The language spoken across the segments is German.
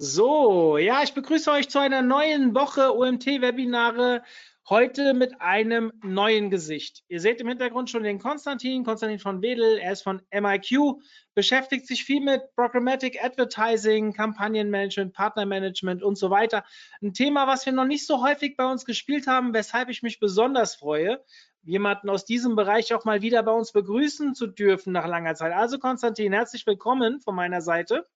So, ja, ich begrüße euch zu einer neuen Woche OMT-Webinare. Heute mit einem neuen Gesicht. Ihr seht im Hintergrund schon den Konstantin, Konstantin von Wedel. Er ist von MIQ, beschäftigt sich viel mit Programmatic Advertising, Kampagnenmanagement, Partnermanagement und so weiter. Ein Thema, was wir noch nicht so häufig bei uns gespielt haben, weshalb ich mich besonders freue, jemanden aus diesem Bereich auch mal wieder bei uns begrüßen zu dürfen nach langer Zeit. Also Konstantin, herzlich willkommen von meiner Seite.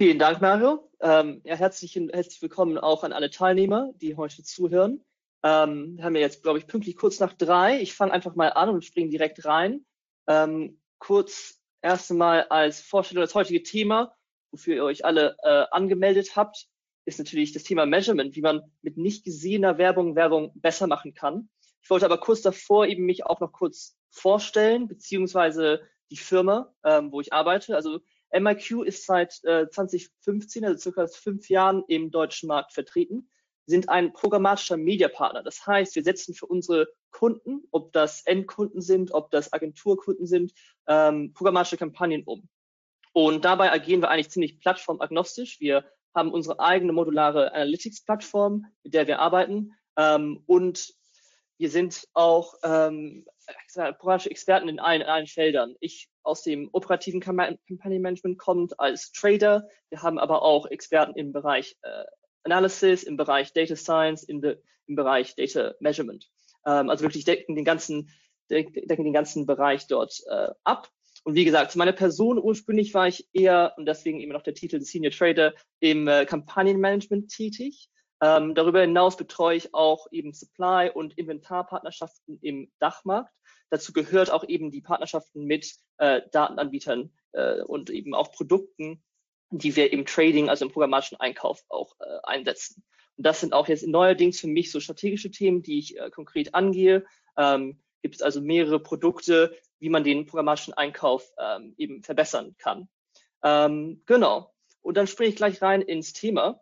Vielen Dank, Mario. Ähm, ja, herzlich, herzlich willkommen auch an alle Teilnehmer, die heute zuhören. Ähm, wir haben ja jetzt, glaube ich, pünktlich kurz nach drei. Ich fange einfach mal an und springe direkt rein. Ähm, kurz erst einmal als Vorstellung das heutige Thema, wofür ihr euch alle äh, angemeldet habt, ist natürlich das Thema Measurement, wie man mit nicht gesehener Werbung Werbung besser machen kann. Ich wollte aber kurz davor eben mich auch noch kurz vorstellen, beziehungsweise die Firma, ähm, wo ich arbeite. Also MIQ ist seit äh, 2015, also circa fünf Jahren im deutschen Markt vertreten, sind ein programmatischer Mediapartner. Das heißt, wir setzen für unsere Kunden, ob das Endkunden sind, ob das Agenturkunden sind, ähm, programmatische Kampagnen um. Und dabei agieren wir eigentlich ziemlich plattformagnostisch. Wir haben unsere eigene modulare Analytics-Plattform, mit der wir arbeiten. Ähm, und wir sind auch ähm, programmatische Experten in allen, in allen Feldern. Ich aus dem operativen Kampagnenmanagement kommt als Trader. Wir haben aber auch Experten im Bereich äh, Analysis, im Bereich Data Science, de, im Bereich Data Measurement. Ähm, also wirklich decken den ganzen, decken den ganzen Bereich dort äh, ab. Und wie gesagt, zu meiner Person ursprünglich war ich eher, und deswegen eben noch der Titel Senior Trader, im äh, Kampagnenmanagement tätig. Ähm, darüber hinaus betreue ich auch eben Supply- und Inventarpartnerschaften im Dachmarkt. Dazu gehört auch eben die Partnerschaften mit äh, Datenanbietern äh, und eben auch Produkten, die wir im Trading, also im programmatischen Einkauf auch äh, einsetzen. Und das sind auch jetzt neuerdings für mich so strategische Themen, die ich äh, konkret angehe. Ähm, gibt es also mehrere Produkte, wie man den programmatischen Einkauf ähm, eben verbessern kann. Ähm, genau. Und dann springe ich gleich rein ins Thema.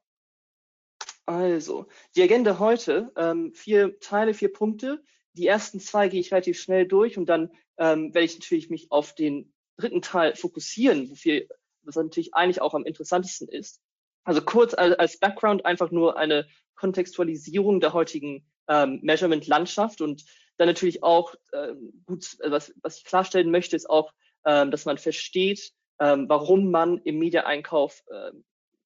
Also, die Agenda heute, ähm, vier Teile, vier Punkte. Die ersten zwei gehe ich relativ schnell durch und dann ähm, werde ich natürlich mich auf den dritten Teil fokussieren, wofür, was natürlich eigentlich auch am interessantesten ist. Also kurz als Background einfach nur eine Kontextualisierung der heutigen ähm, Measurement-Landschaft und dann natürlich auch ähm, gut, was, was ich klarstellen möchte, ist auch, ähm, dass man versteht, ähm, warum man im Media-Einkauf äh,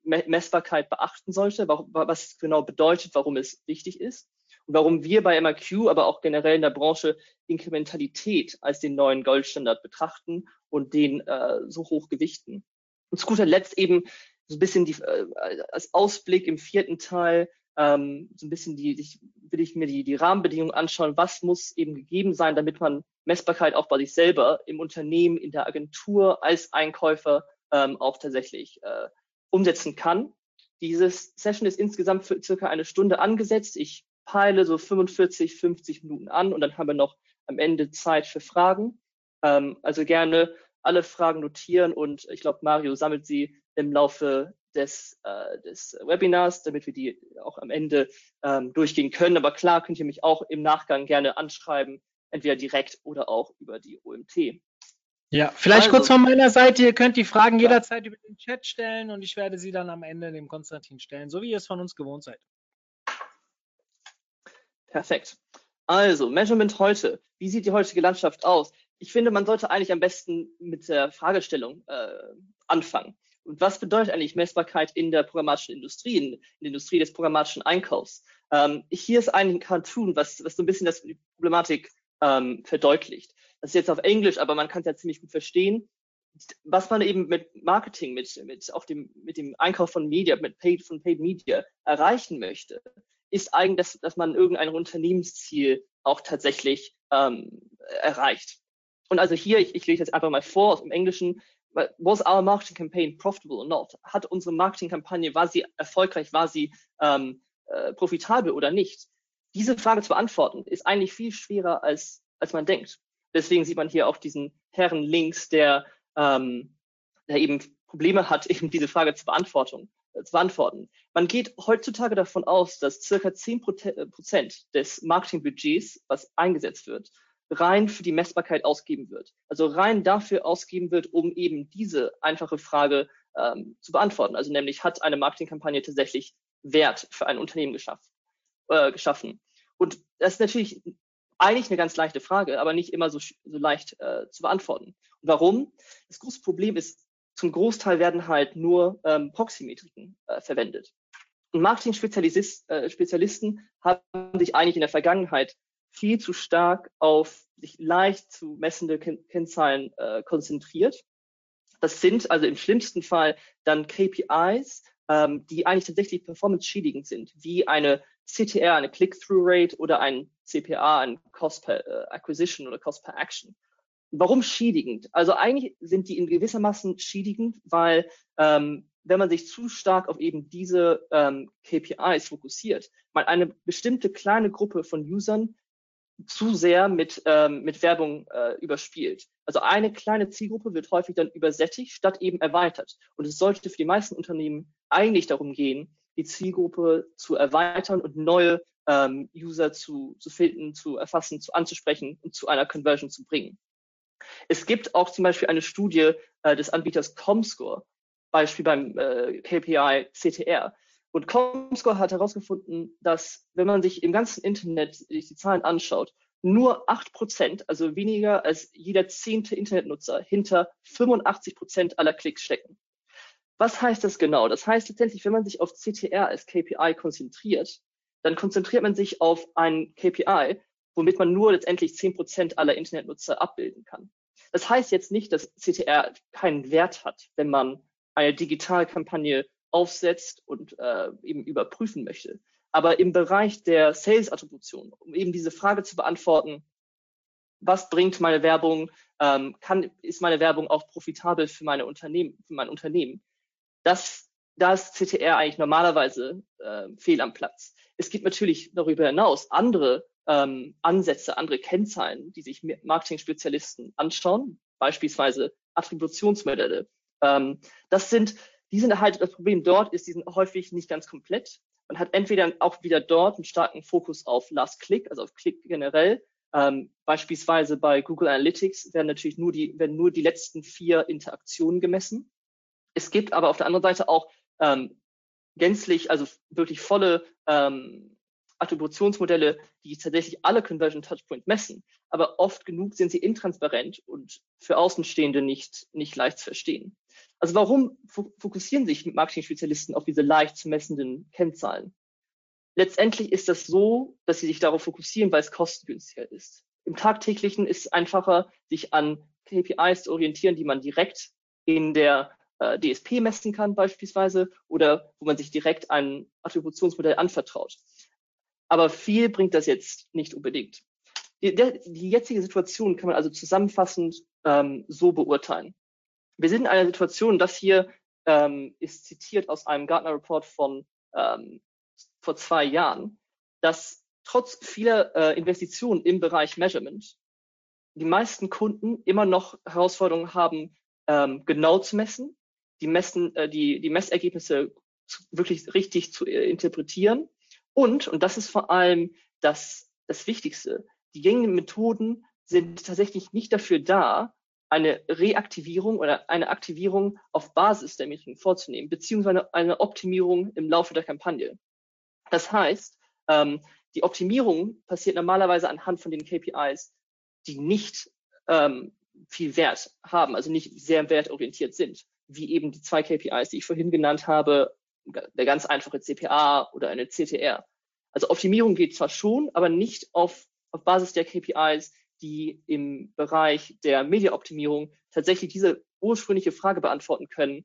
Messbarkeit beachten sollte, was genau bedeutet, warum es wichtig ist und warum wir bei MRQ, aber auch generell in der Branche Inkrementalität als den neuen Goldstandard betrachten und den äh, so hoch gewichten. Und zu guter Letzt eben so ein bisschen die, äh, als Ausblick im vierten Teil, ähm, so ein bisschen die, ich, will ich mir die, die Rahmenbedingungen anschauen, was muss eben gegeben sein, damit man Messbarkeit auch bei sich selber im Unternehmen, in der Agentur, als Einkäufer ähm, auch tatsächlich äh, umsetzen kann. Dieses Session ist insgesamt für circa eine Stunde angesetzt. Ich peile so 45, 50 Minuten an und dann haben wir noch am Ende Zeit für Fragen. Ähm, also gerne alle Fragen notieren und ich glaube, Mario sammelt sie im Laufe des, äh, des Webinars, damit wir die auch am Ende ähm, durchgehen können. Aber klar könnt ihr mich auch im Nachgang gerne anschreiben, entweder direkt oder auch über die OMT. Ja, vielleicht also, kurz von meiner Seite, ihr könnt die Fragen ja. jederzeit über den Chat stellen und ich werde sie dann am Ende dem Konstantin stellen, so wie ihr es von uns gewohnt seid. Perfekt. Also, Measurement heute. Wie sieht die heutige Landschaft aus? Ich finde, man sollte eigentlich am besten mit der Fragestellung äh, anfangen. Und was bedeutet eigentlich Messbarkeit in der programmatischen Industrie, in, der Industrie des programmatischen Einkaufs? Ähm, hier ist ein Cartoon, was, was so ein bisschen das, die Problematik ähm, verdeutlicht. Das ist jetzt auf Englisch, aber man kann es ja ziemlich gut verstehen. Was man eben mit Marketing, mit, mit auch dem, mit dem Einkauf von Media, mit Paid, von Paid Media erreichen möchte, ist eigentlich, dass, dass man irgendein Unternehmensziel auch tatsächlich ähm, erreicht. Und also hier, ich, ich lese jetzt einfach mal vor aus dem Englischen, was our marketing campaign profitable or not? Hat unsere Marketingkampagne, war sie erfolgreich, war sie ähm, äh, profitabel oder nicht? Diese Frage zu beantworten ist eigentlich viel schwerer als, als man denkt. Deswegen sieht man hier auch diesen Herren links, der, ähm, der eben Probleme hat, eben diese Frage zu, Beantwortung, äh, zu beantworten. Man geht heutzutage davon aus, dass circa 10 äh, Prozent des Marketingbudgets, was eingesetzt wird, rein für die Messbarkeit ausgeben wird. Also rein dafür ausgeben wird, um eben diese einfache Frage ähm, zu beantworten. Also nämlich, hat eine Marketingkampagne tatsächlich Wert für ein Unternehmen geschaffen? Äh, geschaffen? Und das ist natürlich eigentlich eine ganz leichte Frage, aber nicht immer so, so leicht äh, zu beantworten. Und warum? Das große Problem ist, zum Großteil werden halt nur ähm, Proxymetriken äh, verwendet. Und Marketing-Spezialisten äh, haben sich eigentlich in der Vergangenheit viel zu stark auf sich leicht zu messende Kennzahlen äh, konzentriert. Das sind also im schlimmsten Fall dann KPIs, ähm, die eigentlich tatsächlich performance-schädigend sind, wie eine CTR, eine Click-Through-Rate oder ein CPA, ein Cost per äh, Acquisition oder Cost per Action. Warum schädigend? Also eigentlich sind die in gewissermaßen schädigend, weil ähm, wenn man sich zu stark auf eben diese ähm, KPIs fokussiert, man eine bestimmte kleine Gruppe von Usern zu sehr mit, ähm, mit Werbung äh, überspielt. Also eine kleine Zielgruppe wird häufig dann übersättigt, statt eben erweitert. Und es sollte für die meisten Unternehmen eigentlich darum gehen, die Zielgruppe zu erweitern und neue ähm, User zu, zu finden, zu erfassen, zu anzusprechen und zu einer Conversion zu bringen. Es gibt auch zum Beispiel eine Studie äh, des Anbieters Comscore, Beispiel beim äh, KPI CTR, und Comscore hat herausgefunden, dass wenn man sich im ganzen Internet sich die Zahlen anschaut, nur acht Prozent, also weniger als jeder zehnte Internetnutzer, hinter 85 Prozent aller Klicks stecken. Was heißt das genau? Das heißt letztendlich, wenn man sich auf CTR als KPI konzentriert, dann konzentriert man sich auf ein KPI, womit man nur letztendlich zehn Prozent aller Internetnutzer abbilden kann. Das heißt jetzt nicht, dass CTR keinen Wert hat, wenn man eine Digitalkampagne aufsetzt und äh, eben überprüfen möchte. Aber im Bereich der Sales-Attribution, um eben diese Frage zu beantworten, was bringt meine Werbung, ähm, kann, ist meine Werbung auch profitabel für meine Unternehmen, für mein Unternehmen? Das, da ist CTR eigentlich normalerweise äh, fehl am Platz. Es gibt natürlich darüber hinaus andere ähm, Ansätze, andere Kennzahlen, die sich Marketing-Spezialisten anschauen, beispielsweise Attributionsmodelle. Ähm, das sind die sind halt, das Problem dort ist, die sind häufig nicht ganz komplett. Man hat entweder auch wieder dort einen starken Fokus auf Last Click, also auf Klick generell. Ähm, beispielsweise bei Google Analytics werden natürlich nur die, werden nur die letzten vier Interaktionen gemessen. Es gibt aber auf der anderen Seite auch ähm, gänzlich, also wirklich volle ähm, Attributionsmodelle, die tatsächlich alle Conversion Touchpoints messen. Aber oft genug sind sie intransparent und für Außenstehende nicht, nicht leicht zu verstehen. Also warum fokussieren sich Marketing-Spezialisten auf diese leicht zu messenden Kennzahlen? Letztendlich ist das so, dass sie sich darauf fokussieren, weil es kostengünstiger ist. Im tagtäglichen ist es einfacher, sich an KPIs zu orientieren, die man direkt in der äh, DSP messen kann beispielsweise oder wo man sich direkt ein Attributionsmodell anvertraut. Aber viel bringt das jetzt nicht unbedingt. Die, der, die jetzige Situation kann man also zusammenfassend ähm, so beurteilen. Wir sind in einer Situation, das hier ähm, ist zitiert aus einem Gartner Report von ähm, vor zwei Jahren, dass trotz vieler äh, Investitionen im Bereich Measurement die meisten Kunden immer noch Herausforderungen haben, ähm, genau zu messen, die, messen, äh, die, die Messergebnisse zu, wirklich richtig zu äh, interpretieren und, und das ist vor allem das, das Wichtigste, die gängigen Methoden sind tatsächlich nicht dafür da, eine Reaktivierung oder eine Aktivierung auf Basis der Metriken vorzunehmen, beziehungsweise eine Optimierung im Laufe der Kampagne. Das heißt, ähm, die Optimierung passiert normalerweise anhand von den KPIs, die nicht ähm, viel Wert haben, also nicht sehr wertorientiert sind, wie eben die zwei KPIs, die ich vorhin genannt habe, der ganz einfache CPA oder eine CTR. Also Optimierung geht zwar schon, aber nicht auf, auf Basis der KPIs, die im Bereich der Mediaoptimierung tatsächlich diese ursprüngliche Frage beantworten können,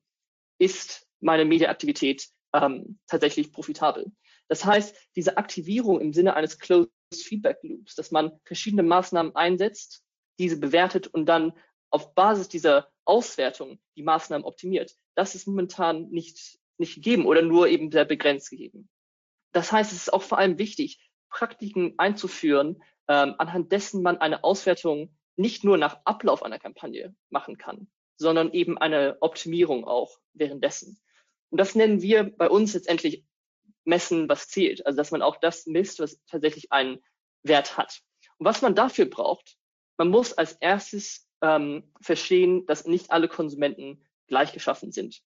ist meine Mediaaktivität ähm, tatsächlich profitabel? Das heißt, diese Aktivierung im Sinne eines Closed Feedback Loops, dass man verschiedene Maßnahmen einsetzt, diese bewertet und dann auf Basis dieser Auswertung die Maßnahmen optimiert. Das ist momentan nicht, nicht gegeben oder nur eben sehr begrenzt gegeben. Das heißt, es ist auch vor allem wichtig, Praktiken einzuführen, ähm, anhand dessen man eine Auswertung nicht nur nach Ablauf einer Kampagne machen kann, sondern eben eine Optimierung auch währenddessen. Und das nennen wir bei uns letztendlich messen, was zählt. Also dass man auch das misst, was tatsächlich einen Wert hat. Und was man dafür braucht, man muss als erstes ähm, verstehen, dass nicht alle Konsumenten gleich geschaffen sind.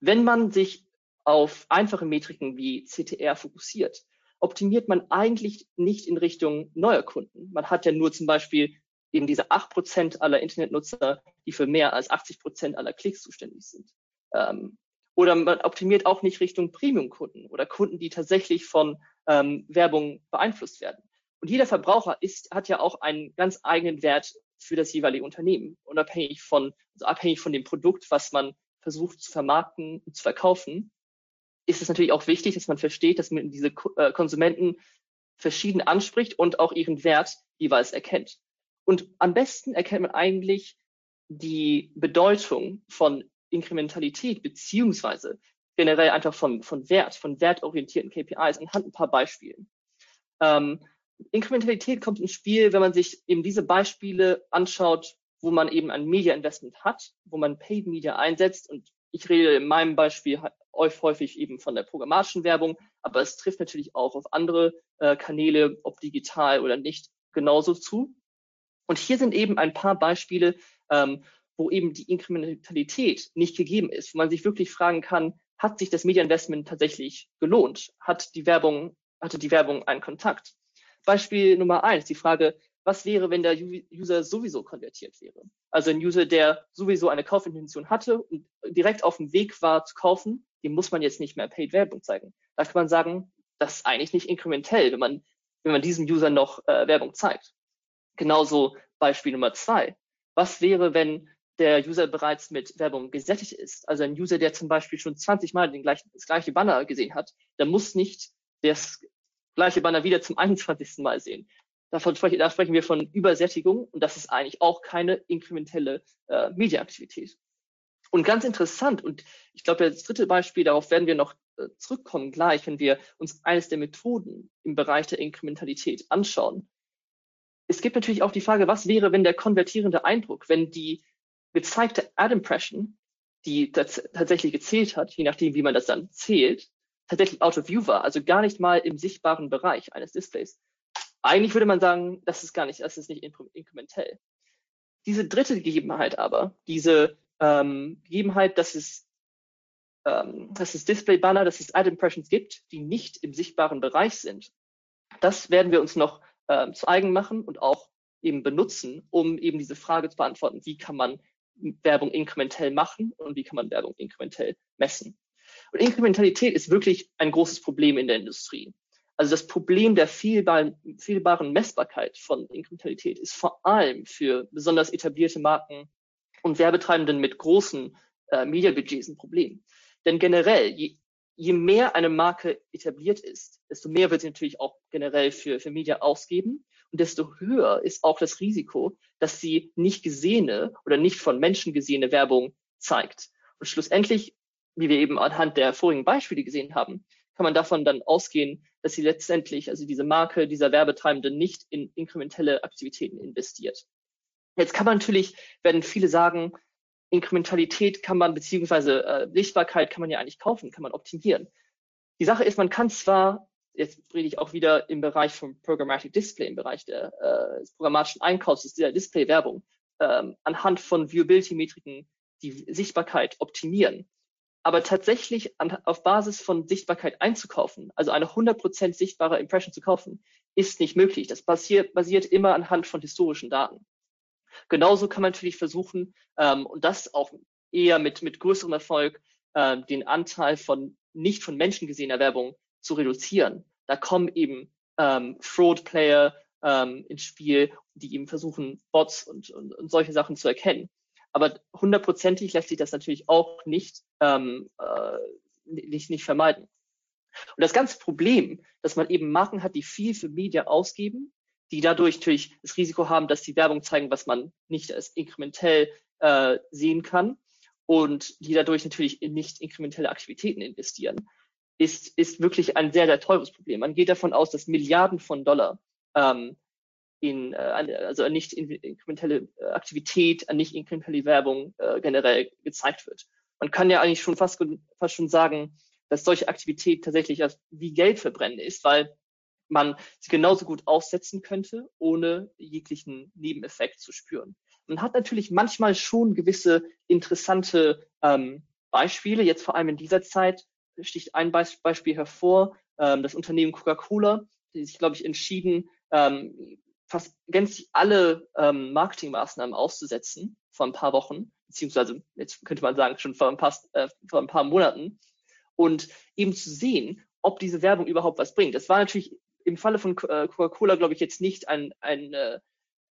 Wenn man sich auf einfache Metriken wie CTR fokussiert, optimiert man eigentlich nicht in Richtung neuer Kunden. Man hat ja nur zum Beispiel eben diese acht Prozent aller Internetnutzer, die für mehr als 80 Prozent aller Klicks zuständig sind. Ähm, oder man optimiert auch nicht Richtung Premium-Kunden oder Kunden, die tatsächlich von ähm, Werbung beeinflusst werden. Und jeder Verbraucher ist, hat ja auch einen ganz eigenen Wert für das jeweilige Unternehmen, unabhängig von, also abhängig von dem Produkt, was man versucht zu vermarkten und zu verkaufen, ist es natürlich auch wichtig, dass man versteht, dass man diese äh, Konsumenten verschieden anspricht und auch ihren Wert jeweils erkennt. Und am besten erkennt man eigentlich die Bedeutung von Inkrementalität beziehungsweise generell einfach von, von Wert, von wertorientierten KPIs anhand ein paar Beispielen. Ähm, Inkrementalität kommt ins Spiel, wenn man sich eben diese Beispiele anschaut, wo man eben ein Media Investment hat, wo man Paid Media einsetzt. Und ich rede in meinem Beispiel häufig eben von der programmatischen Werbung, aber es trifft natürlich auch auf andere äh, Kanäle, ob digital oder nicht, genauso zu. Und hier sind eben ein paar Beispiele, ähm, wo eben die Inkrementalität nicht gegeben ist, wo man sich wirklich fragen kann, hat sich das Media Investment tatsächlich gelohnt? Hat die Werbung, hatte die Werbung einen Kontakt? Beispiel Nummer eins, die Frage, was wäre, wenn der User sowieso konvertiert wäre? Also ein User, der sowieso eine Kaufintention hatte und direkt auf dem Weg war zu kaufen, dem muss man jetzt nicht mehr Paid Werbung zeigen. Da kann man sagen, das ist eigentlich nicht inkrementell, wenn man, wenn man diesem User noch äh, Werbung zeigt. Genauso Beispiel Nummer zwei. Was wäre, wenn der User bereits mit Werbung gesättigt ist? Also ein User, der zum Beispiel schon 20 Mal den gleichen, das gleiche Banner gesehen hat, der muss nicht das gleiche Banner wieder zum 21. Mal sehen. Davon sprechen, da sprechen wir von Übersättigung und das ist eigentlich auch keine inkrementelle äh, Mediaaktivität. Und ganz interessant, und ich glaube, das dritte Beispiel, darauf werden wir noch äh, zurückkommen gleich, wenn wir uns eines der Methoden im Bereich der Inkrementalität anschauen. Es gibt natürlich auch die Frage, was wäre, wenn der konvertierende Eindruck, wenn die gezeigte Ad-Impression, die tatsächlich gezählt hat, je nachdem, wie man das dann zählt, tatsächlich out of view war, also gar nicht mal im sichtbaren Bereich eines Displays. Eigentlich würde man sagen, das ist gar nicht, das ist nicht inkrementell. Diese dritte Gegebenheit aber, diese ähm, Gegebenheit, dass es, ähm, dass es Display-Banner, dass es Ad-Impressions gibt, die nicht im sichtbaren Bereich sind, das werden wir uns noch ähm, zu eigen machen und auch eben benutzen, um eben diese Frage zu beantworten, wie kann man Werbung inkrementell machen und wie kann man Werbung inkrementell messen. Und Inkrementalität ist wirklich ein großes Problem in der Industrie. Also das Problem der fehlbaren, fehlbaren Messbarkeit von Inkrementalität ist vor allem für besonders etablierte Marken und Werbetreibenden mit großen äh, Mediabudgets ein Problem. Denn generell, je, je mehr eine Marke etabliert ist, desto mehr wird sie natürlich auch generell für, für Media ausgeben und desto höher ist auch das Risiko, dass sie nicht gesehene oder nicht von Menschen gesehene Werbung zeigt. Und schlussendlich, wie wir eben anhand der vorigen Beispiele gesehen haben, kann man davon dann ausgehen, dass sie letztendlich, also diese Marke, dieser Werbetreibende nicht in inkrementelle Aktivitäten investiert. Jetzt kann man natürlich, werden viele sagen, Inkrementalität kann man, beziehungsweise äh, Sichtbarkeit kann man ja eigentlich kaufen, kann man optimieren. Die Sache ist, man kann zwar, jetzt rede ich auch wieder im Bereich vom Programmatic Display, im Bereich der, äh, des programmatischen Einkaufs, der Display-Werbung, ähm, anhand von Viewability-Metriken die Sichtbarkeit optimieren. Aber tatsächlich an, auf Basis von Sichtbarkeit einzukaufen, also eine 100% sichtbare Impression zu kaufen, ist nicht möglich. Das basiert, basiert immer anhand von historischen Daten. Genauso kann man natürlich versuchen, ähm, und das auch eher mit, mit größerem Erfolg, äh, den Anteil von nicht von Menschen gesehener Werbung zu reduzieren. Da kommen eben ähm, Fraud-Player ähm, ins Spiel, die eben versuchen, Bots und, und, und solche Sachen zu erkennen. Aber hundertprozentig lässt sich das natürlich auch nicht, ähm, äh, nicht, nicht vermeiden. Und das ganze Problem, dass man eben Marken hat, die viel für Media ausgeben, die dadurch natürlich das Risiko haben, dass die Werbung zeigen, was man nicht als inkrementell äh, sehen kann und die dadurch natürlich in nicht inkrementelle Aktivitäten investieren, ist, ist wirklich ein sehr, sehr teures Problem. Man geht davon aus, dass Milliarden von Dollar ähm, in, äh, also nicht inkrementelle äh, Aktivität, nicht inkrementelle Werbung äh, generell gezeigt wird. Man kann ja eigentlich schon fast, fast schon sagen, dass solche Aktivität tatsächlich wie Geld verbrennen ist, weil man sie genauso gut aussetzen könnte, ohne jeglichen Nebeneffekt zu spüren. Man hat natürlich manchmal schon gewisse interessante ähm, Beispiele, jetzt vor allem in dieser Zeit sticht ein Beispiel hervor, ähm, das Unternehmen Coca-Cola, die sich, glaube ich, entschieden, ähm, fast gänzlich alle ähm, Marketingmaßnahmen auszusetzen vor ein paar Wochen, beziehungsweise jetzt könnte man sagen schon vor ein paar, äh, vor ein paar Monaten und eben zu sehen, ob diese Werbung überhaupt was bringt. Das war natürlich im Falle von äh, Coca-Cola, glaube ich, jetzt nicht ein, ein, äh,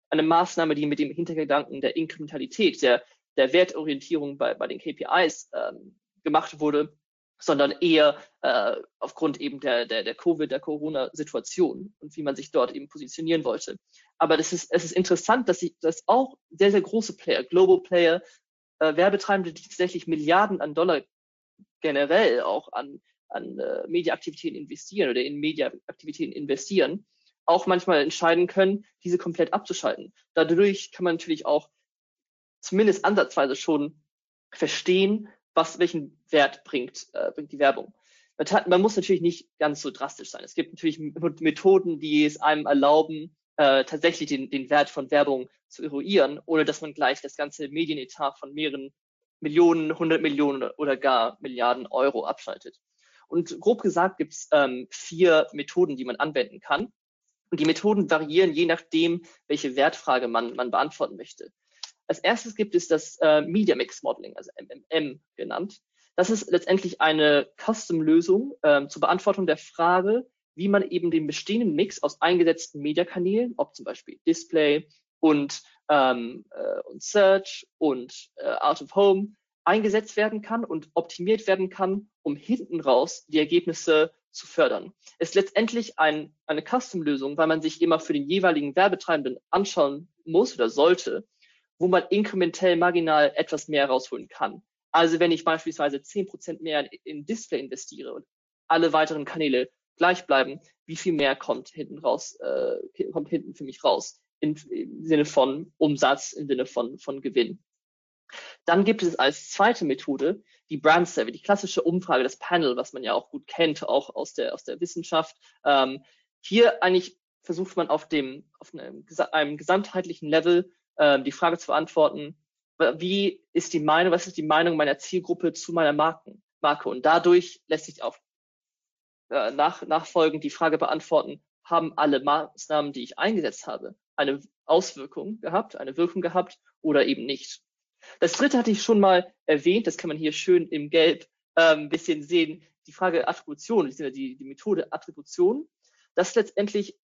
eine Maßnahme, die mit dem Hintergedanken der Inkrementalität, der, der Wertorientierung bei, bei den KPIs ähm, gemacht wurde, sondern eher äh, aufgrund eben der, der, der Covid, der Corona-Situation und wie man sich dort eben positionieren wollte. Aber das ist, es ist interessant, dass sich dass auch sehr, sehr große Player, Global Player, äh, Werbetreibende, die tatsächlich Milliarden an Dollar generell auch an an äh, Mediaaktivitäten investieren oder in Mediaaktivitäten investieren, auch manchmal entscheiden können, diese komplett abzuschalten. Dadurch kann man natürlich auch zumindest ansatzweise schon verstehen, was welchen Wert bringt, äh, bringt die Werbung. Man muss natürlich nicht ganz so drastisch sein. Es gibt natürlich Methoden, die es einem erlauben, äh, tatsächlich den, den Wert von Werbung zu eruieren, ohne dass man gleich das ganze Medienetat von mehreren Millionen, hundert Millionen oder gar Milliarden Euro abschaltet. Und grob gesagt gibt es ähm, vier Methoden, die man anwenden kann. Und die Methoden variieren je nachdem, welche Wertfrage man, man beantworten möchte. Als erstes gibt es das äh, Media Mix Modeling, also MMM genannt. Das ist letztendlich eine Custom-Lösung ähm, zur Beantwortung der Frage, wie man eben den bestehenden Mix aus eingesetzten Mediakanälen, ob zum Beispiel Display und, ähm, äh, und Search und äh, Out of Home, eingesetzt werden kann und optimiert werden kann, um hinten raus die Ergebnisse zu fördern. Ist letztendlich ein, eine Custom-Lösung, weil man sich immer für den jeweiligen Werbetreibenden anschauen muss oder sollte, wo man inkrementell marginal etwas mehr rausholen kann. Also wenn ich beispielsweise 10% mehr in Display investiere und alle weiteren Kanäle gleich bleiben, wie viel mehr kommt hinten raus, äh, kommt hinten für mich raus im, im Sinne von Umsatz, im Sinne von, von Gewinn. Dann gibt es als zweite Methode die Brand Survey, die klassische Umfrage, das Panel, was man ja auch gut kennt, auch aus der, aus der Wissenschaft. Ähm, hier eigentlich versucht man auf dem, auf einem, einem gesamtheitlichen Level ähm, die Frage zu beantworten, wie ist die Meinung, was ist die Meinung meiner Zielgruppe zu meiner Marken, Marke? Und dadurch lässt sich auch äh, nach, nachfolgend die Frage beantworten, haben alle Maßnahmen, die ich eingesetzt habe, eine Auswirkung gehabt, eine Wirkung gehabt oder eben nicht. Das dritte hatte ich schon mal erwähnt, das kann man hier schön im Gelb äh, ein bisschen sehen, die Frage Attribution, die, die Methode Attribution, das letztendlich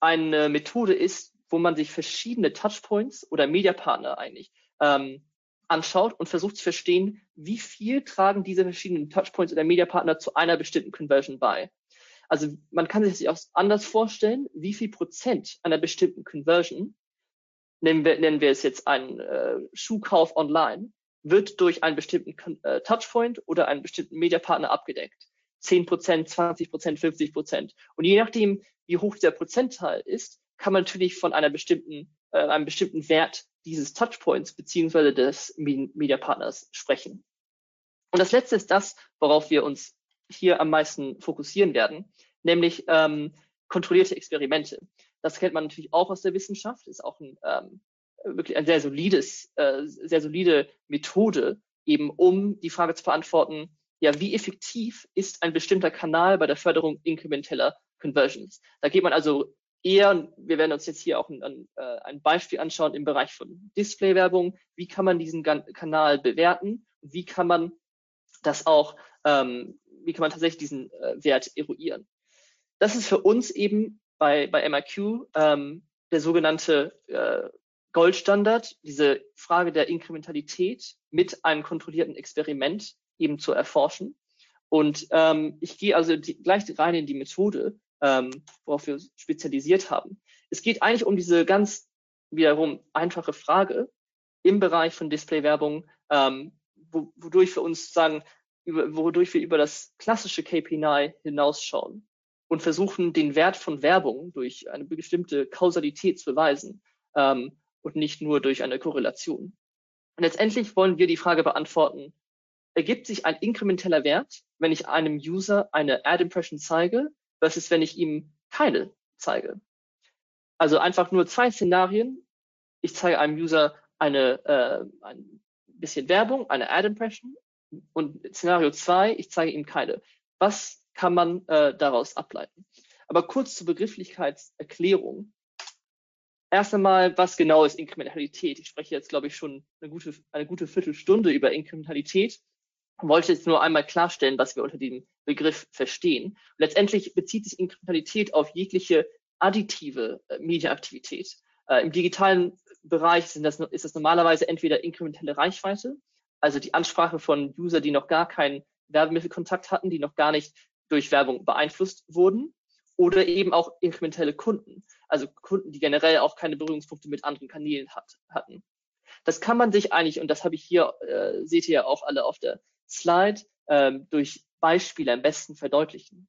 eine Methode ist, wo man sich verschiedene Touchpoints oder Mediapartner eigentlich ähm, anschaut und versucht zu verstehen, wie viel tragen diese verschiedenen Touchpoints oder Mediapartner zu einer bestimmten Conversion bei. Also man kann sich das auch anders vorstellen, wie viel Prozent einer bestimmten Conversion nennen wir, nennen wir es jetzt einen äh, Schuhkauf online, wird durch einen bestimmten äh, Touchpoint oder einen bestimmten Mediapartner abgedeckt. 10 Prozent, 20 Prozent, 50 Prozent. Und je nachdem, wie hoch der Prozentteil ist, kann man natürlich von einer bestimmten, äh, einem bestimmten Wert dieses Touchpoints beziehungsweise des Mediapartners sprechen. Und das letzte ist das, worauf wir uns hier am meisten fokussieren werden, nämlich ähm, kontrollierte Experimente. Das kennt man natürlich auch aus der Wissenschaft, ist auch ein, ähm, wirklich ein sehr solides, äh, sehr solide Methode, eben um die Frage zu beantworten, ja, wie effektiv ist ein bestimmter Kanal bei der Förderung inkrementeller Conversions? Da geht man also eher, wir werden uns jetzt hier auch ein, ein, äh, ein Beispiel anschauen im Bereich von Display-Werbung. Wie kann man diesen Kanal bewerten? Wie kann man das auch, ähm, wie kann man tatsächlich diesen äh, Wert eruieren? Das ist für uns eben bei, bei MIQ ähm, der sogenannte äh, Goldstandard, diese Frage der Inkrementalität mit einem kontrollierten Experiment eben zu erforschen. Und ähm, ich gehe also die, gleich rein in die Methode, ähm, worauf wir spezialisiert haben. Es geht eigentlich um diese ganz wiederum einfache Frage, im Bereich von Display-Werbung, ähm, wo, wodurch wir uns sagen, über, wodurch wir über das klassische KPI hinausschauen und versuchen, den Wert von Werbung durch eine bestimmte Kausalität zu beweisen ähm, und nicht nur durch eine Korrelation. Und letztendlich wollen wir die Frage beantworten, ergibt sich ein inkrementeller Wert, wenn ich einem User eine Ad-Impression zeige, versus wenn ich ihm keine zeige. Also einfach nur zwei Szenarien. Ich zeige einem User eine, äh, ein bisschen Werbung, eine Ad-Impression und Szenario zwei, ich zeige ihm keine. Was kann man äh, daraus ableiten? Aber kurz zur Begrifflichkeitserklärung. Erst einmal, was genau ist Inkrementalität? Ich spreche jetzt, glaube ich, schon eine gute, eine gute Viertelstunde über Inkrementalität wollte jetzt nur einmal klarstellen, was wir unter dem Begriff verstehen. Und letztendlich bezieht sich Inkrementalität auf jegliche additive äh, Mediaaktivität. Äh, Im digitalen Bereich das, ist das normalerweise entweder inkrementelle Reichweite, also die Ansprache von User, die noch gar keinen Werbemittelkontakt hatten, die noch gar nicht durch Werbung beeinflusst wurden, oder eben auch inkrementelle Kunden, also Kunden, die generell auch keine Berührungspunkte mit anderen Kanälen hat, hatten. Das kann man sich eigentlich, und das habe ich hier, äh, seht ihr ja auch alle auf der Slide, ähm, durch Beispiele am besten verdeutlichen.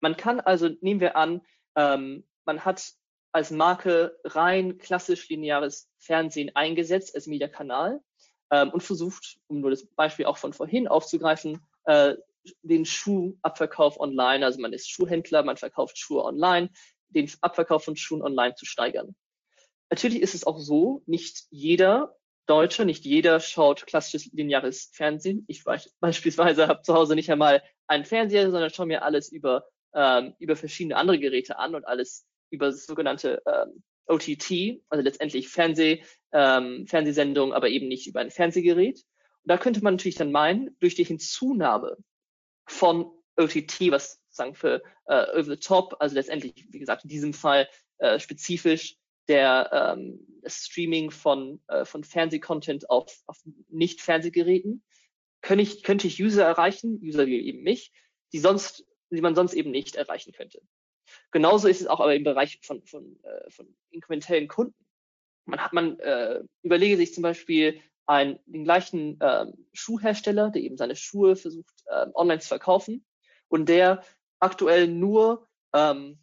Man kann also, nehmen wir an, ähm, man hat als Marke rein klassisch lineares Fernsehen eingesetzt als Mediakanal ähm, und versucht, um nur das Beispiel auch von vorhin aufzugreifen, äh, den Schuhabverkauf online, also man ist Schuhhändler, man verkauft Schuhe online, den Abverkauf von Schuhen online zu steigern. Natürlich ist es auch so, nicht jeder Deutsche, nicht jeder schaut klassisches lineares Fernsehen. Ich beispielsweise habe zu Hause nicht einmal einen Fernseher, sondern schaue mir alles über, ähm, über verschiedene andere Geräte an und alles über sogenannte ähm, OTT, also letztendlich Fernseh, ähm, Fernsehsendung, aber eben nicht über ein Fernsehgerät. Und da könnte man natürlich dann meinen, durch die Hinzunahme von OTT, was sagen für äh, over the top, also letztendlich, wie gesagt, in diesem Fall äh, spezifisch der ähm, Streaming von, äh, von Fernsehcontent auf, auf Nicht-Fernsehgeräten, könnte ich, könnte ich User erreichen, User wie eben mich, die sonst, die man sonst eben nicht erreichen könnte. Genauso ist es auch aber im Bereich von, von, äh, von inkrementellen Kunden. Man hat, man äh, überlege sich zum Beispiel einen, den gleichen ähm, Schuhhersteller, der eben seine Schuhe versucht ähm, online zu verkaufen und der aktuell nur ähm,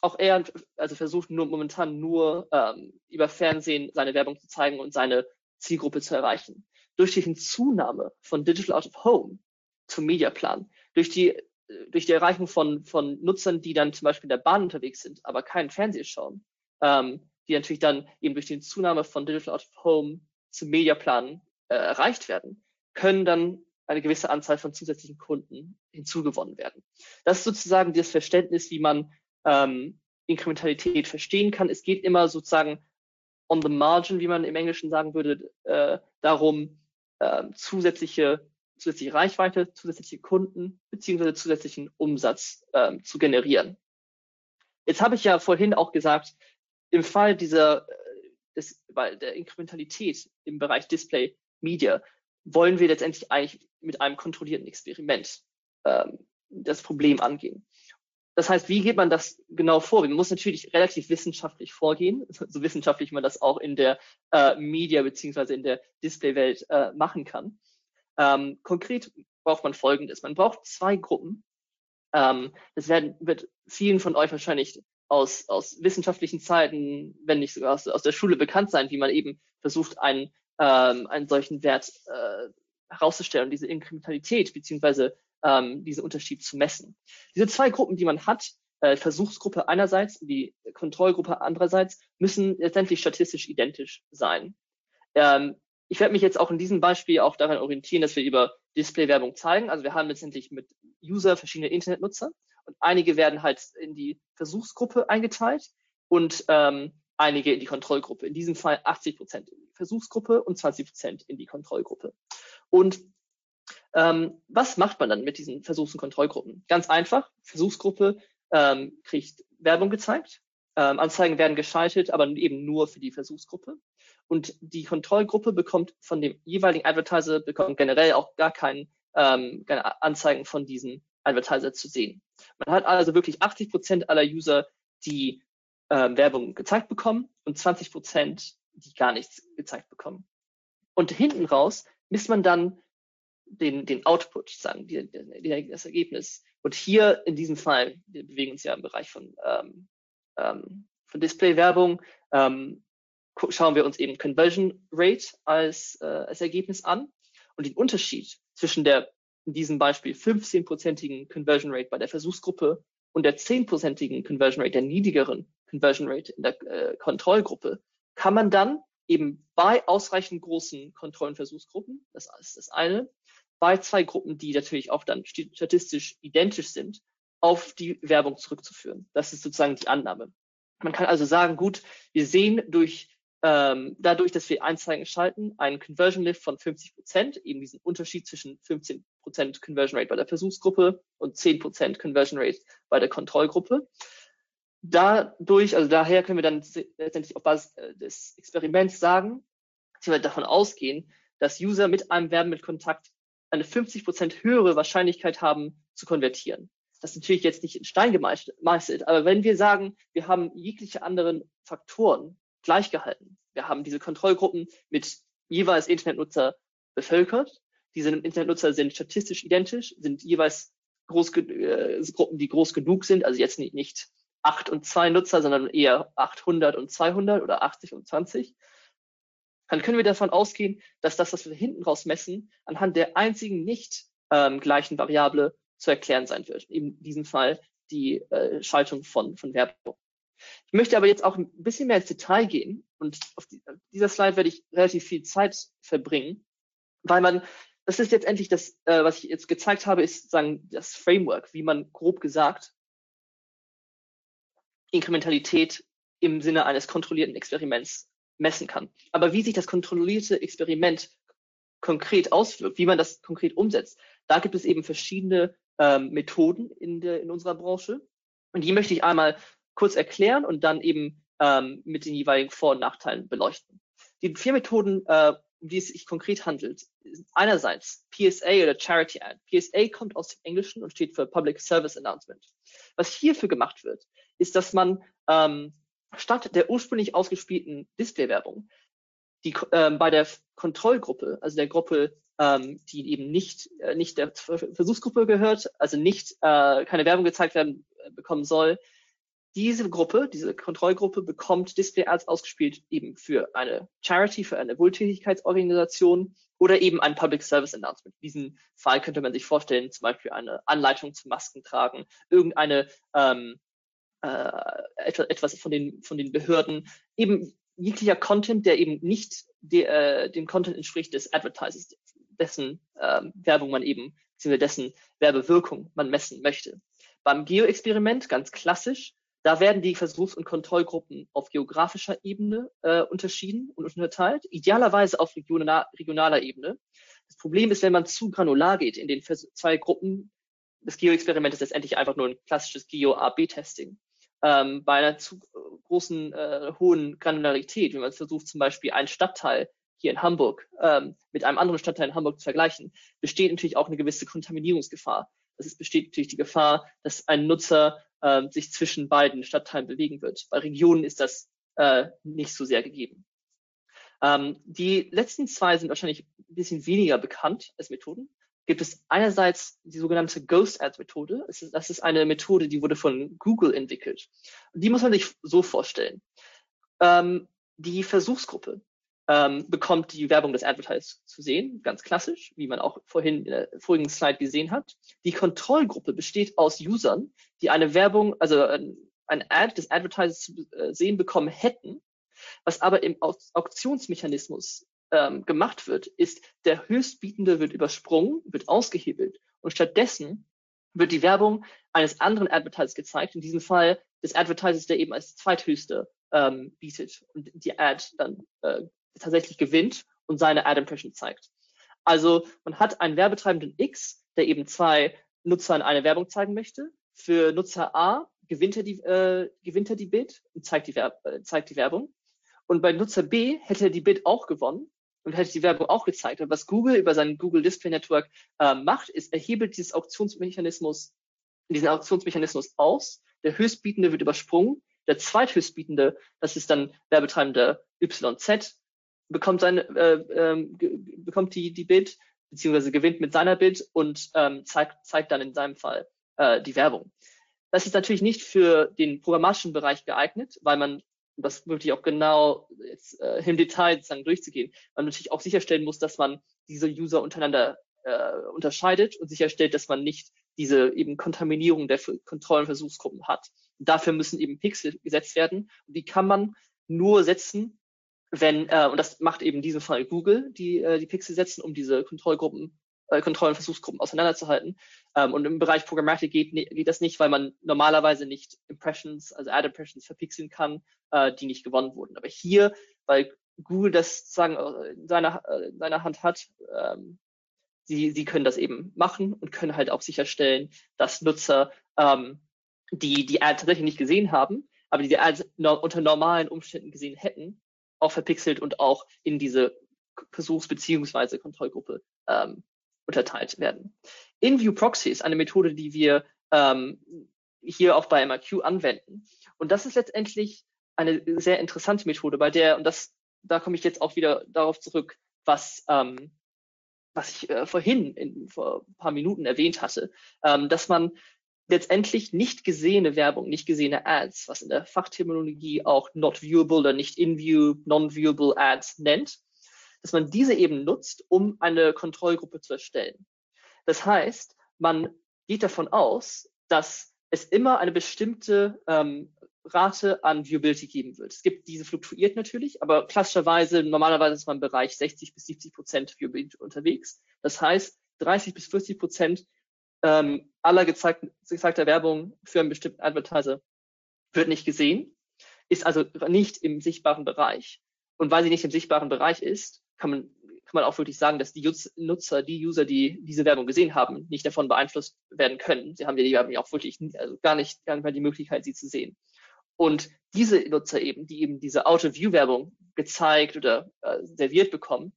auch er also versucht nur momentan nur ähm, über Fernsehen seine Werbung zu zeigen und seine Zielgruppe zu erreichen. Durch die Hinzunahme von Digital Out of Home zum Mediaplan, durch die durch die Erreichung von, von Nutzern, die dann zum Beispiel in der Bahn unterwegs sind, aber keinen Fernseher schauen, ähm, die natürlich dann eben durch die Zunahme von Digital Out of Home zum Mediaplan äh, erreicht werden, können dann eine gewisse Anzahl von zusätzlichen Kunden hinzugewonnen werden. Das ist sozusagen das Verständnis, wie man ähm, Inkrementalität verstehen kann. Es geht immer sozusagen on the margin, wie man im Englischen sagen würde, äh, darum, äh, zusätzliche zusätzliche Reichweite, zusätzliche Kunden beziehungsweise zusätzlichen Umsatz ähm, zu generieren. Jetzt habe ich ja vorhin auch gesagt, im Fall dieser äh, des, der Inkrementalität im Bereich Display Media wollen wir letztendlich eigentlich mit einem kontrollierten Experiment ähm, das Problem angehen. Das heißt, wie geht man das genau vor? Man muss natürlich relativ wissenschaftlich vorgehen, so wissenschaftlich man das auch in der äh, Media beziehungsweise in der Display-Welt äh, machen kann. Ähm, konkret braucht man Folgendes. Man braucht zwei Gruppen. Ähm, das werden, wird vielen von euch wahrscheinlich aus, aus wissenschaftlichen Zeiten, wenn nicht sogar aus, aus der Schule bekannt sein, wie man eben versucht, einen, ähm, einen solchen Wert äh, herauszustellen und diese Inkrementalität beziehungsweise ähm, diesen Unterschied zu messen. Diese zwei Gruppen, die man hat, äh, Versuchsgruppe einerseits, die Kontrollgruppe andererseits, müssen letztendlich statistisch identisch sein. Ähm, ich werde mich jetzt auch in diesem Beispiel auch daran orientieren, dass wir über Display-Werbung zeigen. Also wir haben letztendlich mit User verschiedene Internetnutzer und einige werden halt in die Versuchsgruppe eingeteilt und ähm, einige in die Kontrollgruppe. In diesem Fall 80 Prozent in die Versuchsgruppe und 20 Prozent in die Kontrollgruppe. Und ähm, was macht man dann mit diesen Versuchs- und Kontrollgruppen? Ganz einfach. Versuchsgruppe ähm, kriegt Werbung gezeigt. Ähm, Anzeigen werden geschaltet, aber eben nur für die Versuchsgruppe und die Kontrollgruppe bekommt von dem jeweiligen Advertiser bekommt generell auch gar keinen ähm, keine Anzeigen von diesem Advertiser zu sehen. Man hat also wirklich 80 Prozent aller User, die äh, Werbung gezeigt bekommen und 20 Prozent, die gar nichts gezeigt bekommen. Und hinten raus misst man dann den, den Output, sagen, die, die, das Ergebnis. Und hier in diesem Fall, wir bewegen uns ja im Bereich von, ähm, ähm, von Display-Werbung, ähm, schauen wir uns eben Conversion Rate als, äh, als Ergebnis an und den Unterschied zwischen der in diesem Beispiel 15-prozentigen Conversion Rate bei der Versuchsgruppe und der 10-prozentigen Conversion Rate, der niedrigeren Conversion Rate in der äh, Kontrollgruppe, kann man dann eben bei ausreichend großen Kontroll- und Versuchsgruppen, das ist das eine, bei zwei Gruppen, die natürlich auch dann statistisch identisch sind, auf die Werbung zurückzuführen. Das ist sozusagen die Annahme. Man kann also sagen, gut, wir sehen durch ähm, dadurch, dass wir Anzeigen schalten, einen Conversion Lift von 50 Prozent, eben diesen Unterschied zwischen 15 Prozent Conversion Rate bei der Versuchsgruppe und 10 Prozent Conversion Rate bei der Kontrollgruppe. Dadurch, also daher können wir dann letztendlich auf Basis äh, des Experiments sagen, dass wir davon ausgehen, dass User mit einem Werbemittelkontakt eine 50 Prozent höhere Wahrscheinlichkeit haben zu konvertieren. Das ist natürlich jetzt nicht in Stein gemeißelt, aber wenn wir sagen, wir haben jegliche anderen Faktoren gleich gehalten. Wir haben diese Kontrollgruppen mit jeweils Internetnutzer bevölkert. Diese Internetnutzer sind statistisch identisch, sind jeweils groß, äh, Gruppen, die groß genug sind, also jetzt nicht, nicht 8 und 2 Nutzer, sondern eher 800 und 200 oder 80 und 20. Dann können wir davon ausgehen, dass das, was wir hinten raus messen, anhand der einzigen nicht ähm, gleichen Variable zu erklären sein wird. In diesem Fall die äh, Schaltung von, von Werbung. Ich möchte aber jetzt auch ein bisschen mehr ins Detail gehen und auf dieser Slide werde ich relativ viel Zeit verbringen, weil man, das ist jetzt endlich das, äh, was ich jetzt gezeigt habe, ist sagen das Framework, wie man grob gesagt Inkrementalität im Sinne eines kontrollierten Experiments messen kann. Aber wie sich das kontrollierte Experiment konkret auswirkt, wie man das konkret umsetzt, da gibt es eben verschiedene ähm, Methoden in, der, in unserer Branche. Und die möchte ich einmal kurz erklären und dann eben ähm, mit den jeweiligen Vor- und Nachteilen beleuchten. Die vier Methoden, äh, um die es sich konkret handelt, einerseits PSA oder Charity Ad. PSA kommt aus dem Englischen und steht für Public Service Announcement. Was hierfür gemacht wird, ist, dass man ähm, statt der ursprünglich ausgespielten Displaywerbung die ähm, bei der Kontrollgruppe, also der Gruppe, ähm, die eben nicht äh, nicht der Versuchsgruppe gehört, also nicht äh, keine Werbung gezeigt werden äh, bekommen soll, diese Gruppe, diese Kontrollgruppe bekommt Display Ads ausgespielt eben für eine Charity, für eine Wohltätigkeitsorganisation oder eben ein Public Service Announcement. In diesem Fall könnte man sich vorstellen, zum Beispiel eine Anleitung zum Maskentragen, irgendeine ähm, äh, etwas von den, von den Behörden, eben jeglicher Content, der eben nicht de, äh, dem Content entspricht des Advertisers, dessen äh, Werbung man eben, beziehungsweise dessen Werbewirkung man messen möchte. Beim Geo-Experiment, ganz klassisch, da werden die Versuchs- und Kontrollgruppen auf geografischer Ebene äh, unterschieden und unterteilt, idealerweise auf regional, regionaler Ebene. Das Problem ist, wenn man zu granular geht in den zwei Gruppen, das Geo-Experiment ist letztendlich einfach nur ein klassisches Geo-A-B-Testing. Ähm, bei einer zu großen, äh, hohen Granularität, wenn man versucht, zum Beispiel einen Stadtteil hier in Hamburg ähm, mit einem anderen Stadtteil in Hamburg zu vergleichen, besteht natürlich auch eine gewisse Kontaminierungsgefahr. Es besteht natürlich die Gefahr, dass ein Nutzer äh, sich zwischen beiden Stadtteilen bewegen wird. Bei Regionen ist das äh, nicht so sehr gegeben. Ähm, die letzten zwei sind wahrscheinlich ein bisschen weniger bekannt als Methoden. Gibt es einerseits die sogenannte Ghost Ads Methode. Das ist, eine Methode, die wurde von Google entwickelt. Die muss man sich so vorstellen. Ähm, die Versuchsgruppe ähm, bekommt die Werbung des Advertisers zu sehen, ganz klassisch, wie man auch vorhin in der vorigen Slide gesehen hat. Die Kontrollgruppe besteht aus Usern, die eine Werbung, also ein, ein Ad des Advertisers zu äh, sehen bekommen hätten. Was aber im Auktionsmechanismus ähm, gemacht wird, ist, der Höchstbietende wird übersprungen, wird ausgehebelt und stattdessen wird die Werbung eines anderen Advertisers gezeigt, in diesem Fall des Advertisers, der eben als zweithöchste ähm, bietet und die Ad dann äh, tatsächlich gewinnt und seine Ad Impression zeigt. Also man hat einen Werbetreibenden X, der eben zwei Nutzern eine Werbung zeigen möchte. Für Nutzer A gewinnt er die, äh, gewinnt er die Bid und zeigt die, Werb äh, zeigt die Werbung. Und bei Nutzer B hätte er die Bid auch gewonnen und hätte die Werbung auch gezeigt. Und was Google über sein Google Display Network äh, macht, ist, er hebelt dieses Auktionsmechanismus, diesen Auktionsmechanismus aus. Der Höchstbietende wird übersprungen. Der Zweithöchstbietende, das ist dann Werbetreibender YZ, bekommt seine, äh, ähm, bekommt die, die Bid, beziehungsweise gewinnt mit seiner Bid und ähm, zeigt, zeigt dann in seinem Fall äh, die Werbung. Das ist natürlich nicht für den programmatischen Bereich geeignet, weil man das wirklich auch genau jetzt, äh, im Detail sozusagen durchzugehen, man natürlich auch sicherstellen muss, dass man diese User untereinander äh, unterscheidet und sicherstellt, dass man nicht diese eben Kontaminierung der Kontroll- und Versuchsgruppen hat. Und dafür müssen eben Pixel gesetzt werden. Und die kann man nur setzen, wenn, äh, und das macht eben in diesem Fall Google, die äh, die Pixel setzen, um diese Kontrollgruppen, äh, Kontroll- und Versuchsgruppen auseinanderzuhalten. Ähm, und im Bereich Programmatic geht, geht das nicht, weil man normalerweise nicht Impressions, also Ad Impressions verpixeln kann, äh, die nicht gewonnen wurden. Aber hier, weil Google das sozusagen äh, in seiner, äh, in seiner Hand hat, ähm, sie, sie können das eben machen und können halt auch sicherstellen, dass Nutzer, ähm, die die Ad tatsächlich nicht gesehen haben, aber die die Ad no, unter normalen Umständen gesehen hätten, auch verpixelt und auch in diese Versuchs- beziehungsweise Kontrollgruppe ähm, unterteilt werden. InView Proxy ist eine Methode, die wir ähm, hier auch bei MRQ anwenden. Und das ist letztendlich eine sehr interessante Methode, bei der, und das, da komme ich jetzt auch wieder darauf zurück, was, ähm, was ich äh, vorhin in, vor ein paar Minuten erwähnt hatte, ähm, dass man letztendlich nicht gesehene Werbung, nicht gesehene Ads, was in der Fachterminologie auch not viewable oder nicht in view, non-viewable Ads nennt, dass man diese eben nutzt, um eine Kontrollgruppe zu erstellen. Das heißt, man geht davon aus, dass es immer eine bestimmte ähm, Rate an Viewability geben wird. Es gibt diese fluktuiert natürlich, aber klassischerweise, normalerweise ist man im Bereich 60 bis 70 Prozent Viewability unterwegs. Das heißt, 30 bis 40 Prozent ähm, aller gezeigten, gezeigter Werbung für einen bestimmten Advertiser wird nicht gesehen, ist also nicht im sichtbaren Bereich. Und weil sie nicht im sichtbaren Bereich ist, kann man, kann man auch wirklich sagen, dass die Nutzer, die User, die diese Werbung gesehen haben, nicht davon beeinflusst werden können. Sie haben ja die Werbung auch wirklich also gar nicht, gar nicht mehr die Möglichkeit, sie zu sehen. Und diese Nutzer eben, die eben diese Auto-View-Werbung gezeigt oder äh, serviert bekommen,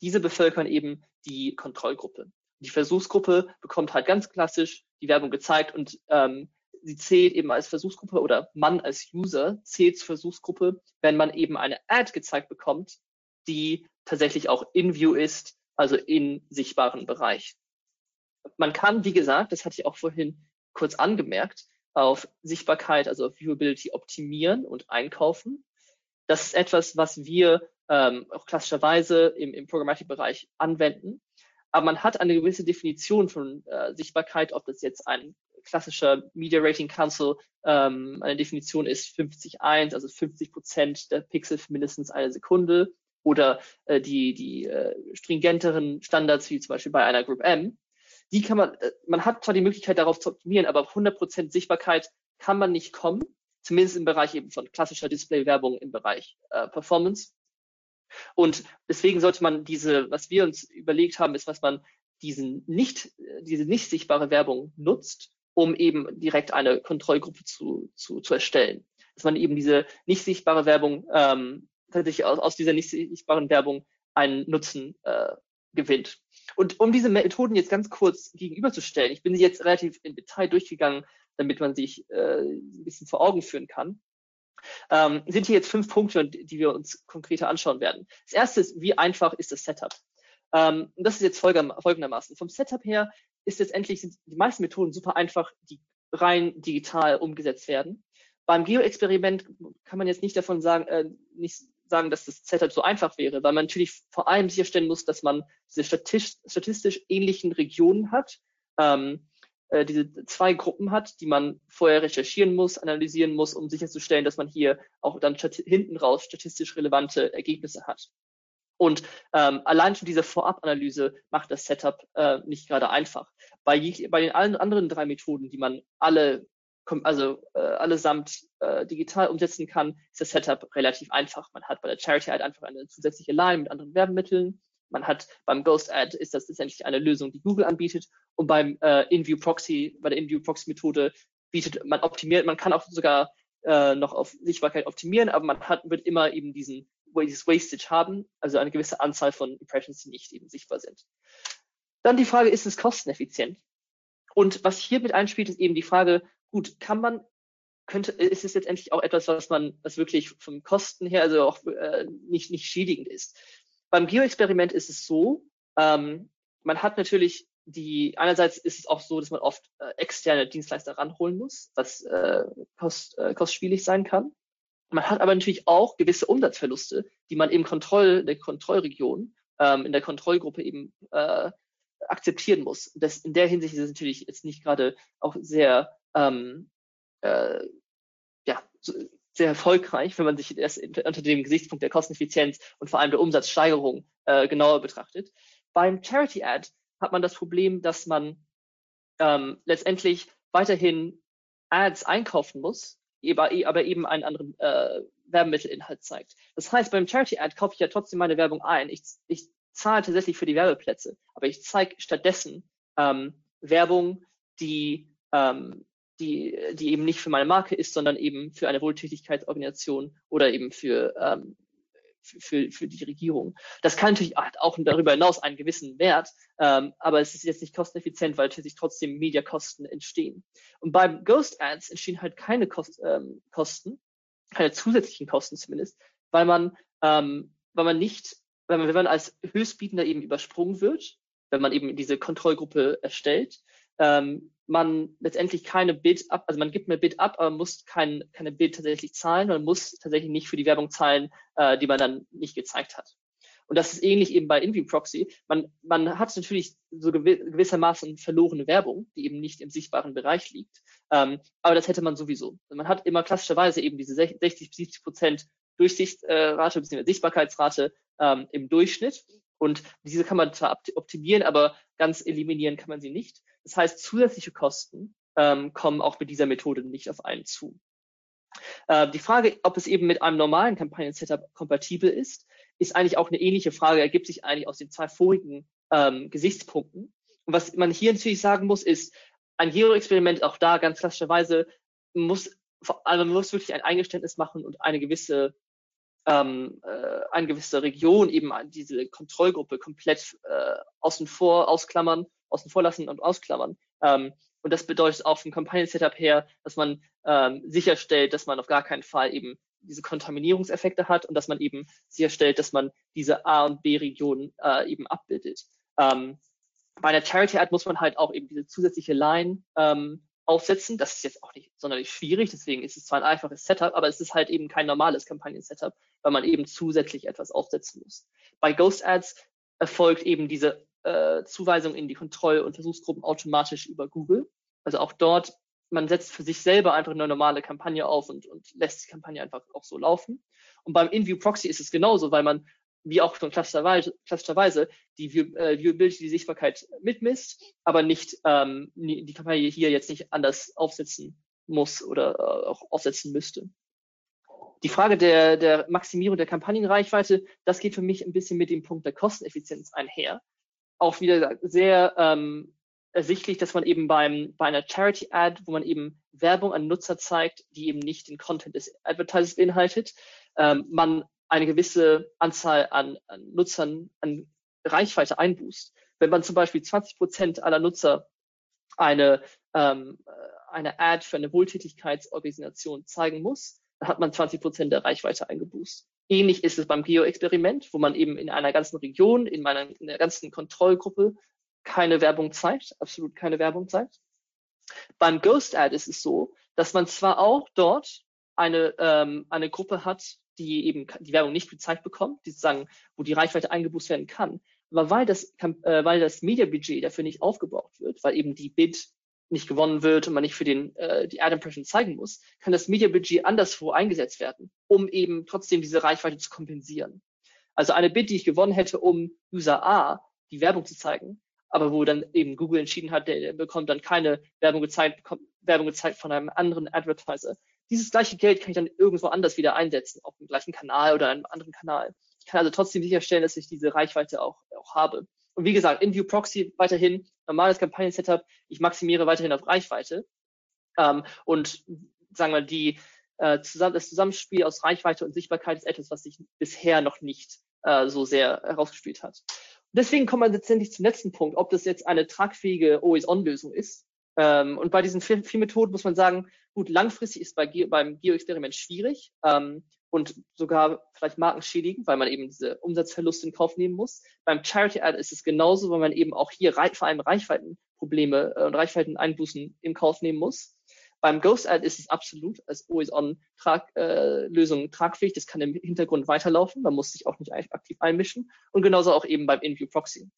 diese bevölkern eben die Kontrollgruppe. Die Versuchsgruppe bekommt halt ganz klassisch die Werbung gezeigt und ähm, sie zählt eben als Versuchsgruppe oder man als User zählt zur Versuchsgruppe, wenn man eben eine Ad gezeigt bekommt, die tatsächlich auch in View ist, also in sichtbaren Bereich. Man kann, wie gesagt, das hatte ich auch vorhin kurz angemerkt, auf Sichtbarkeit, also auf Viewability optimieren und einkaufen. Das ist etwas, was wir ähm, auch klassischerweise im, im Programmatic-Bereich anwenden. Aber man hat eine gewisse Definition von äh, Sichtbarkeit, ob das jetzt ein klassischer Media Rating Council ähm, eine Definition ist 50-1, also 50 Prozent der Pixel für mindestens eine Sekunde oder äh, die, die äh, stringenteren Standards wie zum Beispiel bei einer Group M die kann man, äh, man hat zwar die Möglichkeit darauf zu optimieren, aber auf 100% Sichtbarkeit kann man nicht kommen, zumindest im Bereich eben von klassischer Display-Werbung im Bereich äh, Performance. Und deswegen sollte man diese, was wir uns überlegt haben, ist, was man diesen nicht, diese nicht sichtbare Werbung nutzt, um eben direkt eine Kontrollgruppe zu, zu, zu erstellen. Dass man eben diese nicht sichtbare Werbung, ähm, tatsächlich aus, aus dieser nicht sichtbaren Werbung einen Nutzen äh, gewinnt. Und um diese Methoden jetzt ganz kurz gegenüberzustellen, ich bin sie jetzt relativ im Detail durchgegangen, damit man sich äh, ein bisschen vor Augen führen kann, ähm, sind hier jetzt fünf Punkte, die wir uns konkreter anschauen werden. Das erste ist, wie einfach ist das Setup? Ähm, und das ist jetzt folgendermaßen. Vom Setup her ist letztendlich sind die meisten Methoden super einfach, die rein digital umgesetzt werden. Beim Geo-Experiment kann man jetzt nicht davon sagen, äh, nicht sagen, dass das Setup so einfach wäre, weil man natürlich vor allem sicherstellen muss, dass man diese statistisch, statistisch ähnlichen Regionen hat, ähm, äh, diese zwei Gruppen hat, die man vorher recherchieren muss, analysieren muss, um sicherzustellen, dass man hier auch dann hinten raus statistisch relevante Ergebnisse hat. Und ähm, allein schon diese Vorabanalyse macht das Setup äh, nicht gerade einfach. Bei, bei den allen anderen drei Methoden, die man alle also äh, allesamt äh, digital umsetzen kann, ist das Setup relativ einfach. Man hat bei der Charity Ad einfach eine zusätzliche Line mit anderen Werbemitteln. Man hat beim Ghost Ad ist das letztendlich eine Lösung, die Google anbietet. Und beim äh, InView Proxy, bei der InView Proxy Methode bietet man optimiert, man kann auch sogar äh, noch auf Sichtbarkeit optimieren, aber man hat, wird immer eben diesen dieses Wastage haben, also eine gewisse Anzahl von Impressions, die nicht eben sichtbar sind. Dann die Frage, ist es kosteneffizient? Und was hier mit einspielt, ist eben die Frage, gut, kann man, könnte, ist es letztendlich auch etwas, was man, was wirklich vom Kosten her, also auch äh, nicht, nicht schädigend ist. beim Geo-Experiment ist es so, ähm, man hat natürlich die, einerseits ist es auch so, dass man oft äh, externe Dienstleister ranholen muss, was äh, kost, äh, kostspielig sein kann. Man hat aber natürlich auch gewisse Umsatzverluste, die man im Kontroll, der Kontrollregion, ähm, in der Kontrollgruppe eben äh, akzeptieren muss. Das, in der Hinsicht ist es natürlich jetzt nicht gerade auch sehr, ähm, äh, ja, sehr erfolgreich, wenn man sich das unter dem Gesichtspunkt der Kosteneffizienz und vor allem der Umsatzsteigerung äh, genauer betrachtet. Beim Charity Ad hat man das Problem, dass man ähm, letztendlich weiterhin Ads einkaufen muss, aber eben einen anderen äh, Werbemittelinhalt zeigt. Das heißt, beim Charity Ad kaufe ich ja trotzdem meine Werbung ein. Ich, ich zahle tatsächlich für die Werbeplätze, aber ich zeige stattdessen ähm, Werbung, die, ähm, die, die eben nicht für meine Marke ist, sondern eben für eine Wohltätigkeitsorganisation oder eben für ähm, für, für die Regierung. Das kann natürlich auch darüber hinaus einen gewissen Wert, ähm, aber es ist jetzt nicht kosteneffizient, weil natürlich trotzdem Mediakosten entstehen. Und beim Ghost Ads entstehen halt keine Kost, ähm, Kosten, keine zusätzlichen Kosten zumindest, weil man, ähm, weil man nicht, weil man, wenn man als Höchstbietender eben übersprungen wird, wenn man eben diese Kontrollgruppe erstellt, ähm, man letztendlich keine Bid ab, also man gibt mehr Bid ab, aber muss kein, keine Bid tatsächlich zahlen, man muss tatsächlich nicht für die Werbung zahlen, äh, die man dann nicht gezeigt hat. Und das ist ähnlich eben bei InView Proxy. Man, man hat natürlich so gewissermaßen verlorene Werbung, die eben nicht im sichtbaren Bereich liegt. Ähm, aber das hätte man sowieso. Man hat immer klassischerweise eben diese 60, 70 Prozent Durchsichtsrate bzw. Sichtbarkeitsrate ähm, im Durchschnitt. Und diese kann man zwar optimieren, aber ganz eliminieren kann man sie nicht. Das heißt, zusätzliche Kosten ähm, kommen auch mit dieser Methode nicht auf einen zu. Äh, die Frage, ob es eben mit einem normalen Kampagnen-Setup kompatibel ist, ist eigentlich auch eine ähnliche Frage, ergibt sich eigentlich aus den zwei vorigen ähm, Gesichtspunkten. Und was man hier natürlich sagen muss, ist, ein Geo-Experiment auch da ganz klassischerweise muss, also man muss wirklich ein Eingeständnis machen und eine gewisse ähm, äh, eine gewisse Region eben diese Kontrollgruppe komplett äh, außen vor ausklammern außen vor lassen und ausklammern. Ähm, und das bedeutet auch vom Kampagnen-Setup her, dass man ähm, sicherstellt, dass man auf gar keinen Fall eben diese Kontaminierungseffekte hat und dass man eben sicherstellt, dass man diese A- und B-Regionen äh, eben abbildet. Ähm, bei einer Charity-Ad muss man halt auch eben diese zusätzliche Line ähm, aufsetzen. Das ist jetzt auch nicht sonderlich schwierig, deswegen ist es zwar ein einfaches Setup, aber es ist halt eben kein normales Kampagnen-Setup, weil man eben zusätzlich etwas aufsetzen muss. Bei Ghost Ads erfolgt eben diese äh, Zuweisung in die Kontroll- und Versuchsgruppen automatisch über Google. Also auch dort, man setzt für sich selber einfach eine normale Kampagne auf und, und lässt die Kampagne einfach auch so laufen. Und beim InView Proxy ist es genauso, weil man, wie auch schon klassischerweise, klassischerweise die äh, Viewability, die Sichtbarkeit mitmisst, aber nicht ähm, die Kampagne hier jetzt nicht anders aufsetzen muss oder äh, auch aufsetzen müsste. Die Frage der, der Maximierung der Kampagnenreichweite, das geht für mich ein bisschen mit dem Punkt der Kosteneffizienz einher auch wieder sehr ähm, ersichtlich, dass man eben beim, bei einer Charity-Ad, wo man eben Werbung an Nutzer zeigt, die eben nicht den Content des Advertisers beinhaltet, ähm, man eine gewisse Anzahl an, an Nutzern, an Reichweite einbußt. Wenn man zum Beispiel 20 Prozent aller Nutzer eine, ähm, eine Ad für eine Wohltätigkeitsorganisation zeigen muss, dann hat man 20 Prozent der Reichweite eingeboost. Ähnlich ist es beim Geo-Experiment, wo man eben in einer ganzen Region, in meiner in der ganzen Kontrollgruppe keine Werbung zeigt, absolut keine Werbung zeigt. Beim Ghost Ad ist es so, dass man zwar auch dort eine, ähm, eine Gruppe hat, die eben die Werbung nicht gezeigt bekommt, die sozusagen, wo die Reichweite eingeboost werden kann. Aber weil das, äh, weil das Media-Budget dafür nicht aufgebraucht wird, weil eben die Bid nicht gewonnen wird und man nicht für den, äh, die Ad Impression zeigen muss, kann das Media Budget anderswo eingesetzt werden, um eben trotzdem diese Reichweite zu kompensieren. Also eine Bid, die ich gewonnen hätte, um User A die Werbung zu zeigen, aber wo dann eben Google entschieden hat, der bekommt dann keine Werbung gezeigt, bekommt Werbung gezeigt von einem anderen Advertiser. Dieses gleiche Geld kann ich dann irgendwo anders wieder einsetzen, auf dem gleichen Kanal oder einem anderen Kanal. Ich kann also trotzdem sicherstellen, dass ich diese Reichweite auch, auch habe. Und wie gesagt, InView Proxy weiterhin, normales Kampagnen-Setup, ich maximiere weiterhin auf Reichweite. Ähm, und sagen wir, die, äh, zusammen, das Zusammenspiel aus Reichweite und Sichtbarkeit ist etwas, was sich bisher noch nicht äh, so sehr herausgespielt hat. Deswegen kommen wir letztendlich zum letzten Punkt, ob das jetzt eine tragfähige Always-On-Lösung ist. Ähm, und bei diesen vier, Methoden muss man sagen, gut, langfristig ist bei Ge beim Geo-Experiment schwierig ähm, und sogar vielleicht markenschädigend, weil man eben diese Umsatzverluste in Kauf nehmen muss. Beim Charity Ad ist es genauso, weil man eben auch hier vor allem Reichweitenprobleme äh, und Reichweiteneinbußen in Kauf nehmen muss. Beim Ghost Ad ist es absolut als Always-On-Lösung -Trag, tragfähig. Das kann im Hintergrund weiterlaufen. Man muss sich auch nicht aktiv einmischen. Und genauso auch eben beim InView Proxy.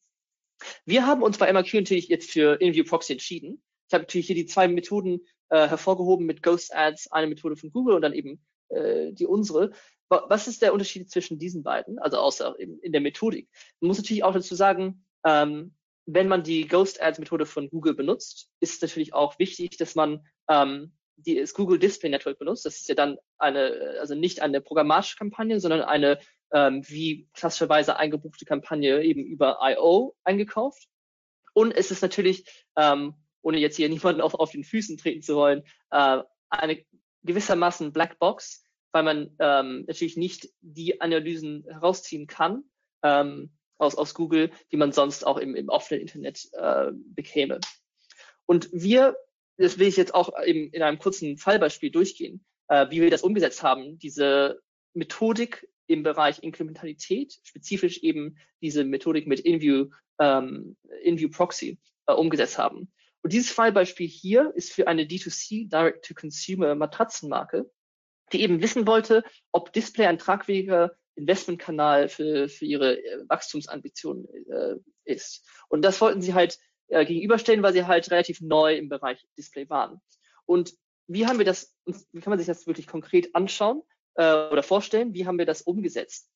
Wir haben uns bei MRQ natürlich jetzt für InView Proxy entschieden. Ich habe natürlich hier die zwei Methoden äh, hervorgehoben mit Ghost Ads, eine Methode von Google und dann eben äh, die unsere. Was ist der Unterschied zwischen diesen beiden? Also außer in, in der Methodik. Man muss natürlich auch dazu sagen, ähm, wenn man die Ghost Ads Methode von Google benutzt, ist es natürlich auch wichtig, dass man ähm, die das Google Display Network benutzt. Das ist ja dann eine, also nicht eine programmatische Kampagne, sondern eine ähm, wie klassischerweise eingebuchte Kampagne eben über I.O. eingekauft. Und es ist natürlich, ähm, ohne jetzt hier niemanden auf, auf den Füßen treten zu wollen, äh, eine gewissermaßen Blackbox, weil man ähm, natürlich nicht die Analysen herausziehen kann ähm, aus, aus Google, die man sonst auch im, im offenen Internet äh, bekäme. Und wir das will ich jetzt auch eben in einem kurzen Fallbeispiel durchgehen, äh, wie wir das umgesetzt haben, diese Methodik im Bereich Inkrementalität, spezifisch eben diese Methodik mit InView, ähm, InView Proxy äh, umgesetzt haben. Und dieses Fallbeispiel hier ist für eine D2C Direct-to-Consumer Matratzenmarke, die eben wissen wollte, ob Display ein tragfähiger Investmentkanal für, für ihre äh, Wachstumsambitionen äh, ist. Und das wollten sie halt äh, gegenüberstellen, weil sie halt relativ neu im Bereich Display waren. Und wie haben wir das, wie kann man sich das wirklich konkret anschauen äh, oder vorstellen? Wie haben wir das umgesetzt?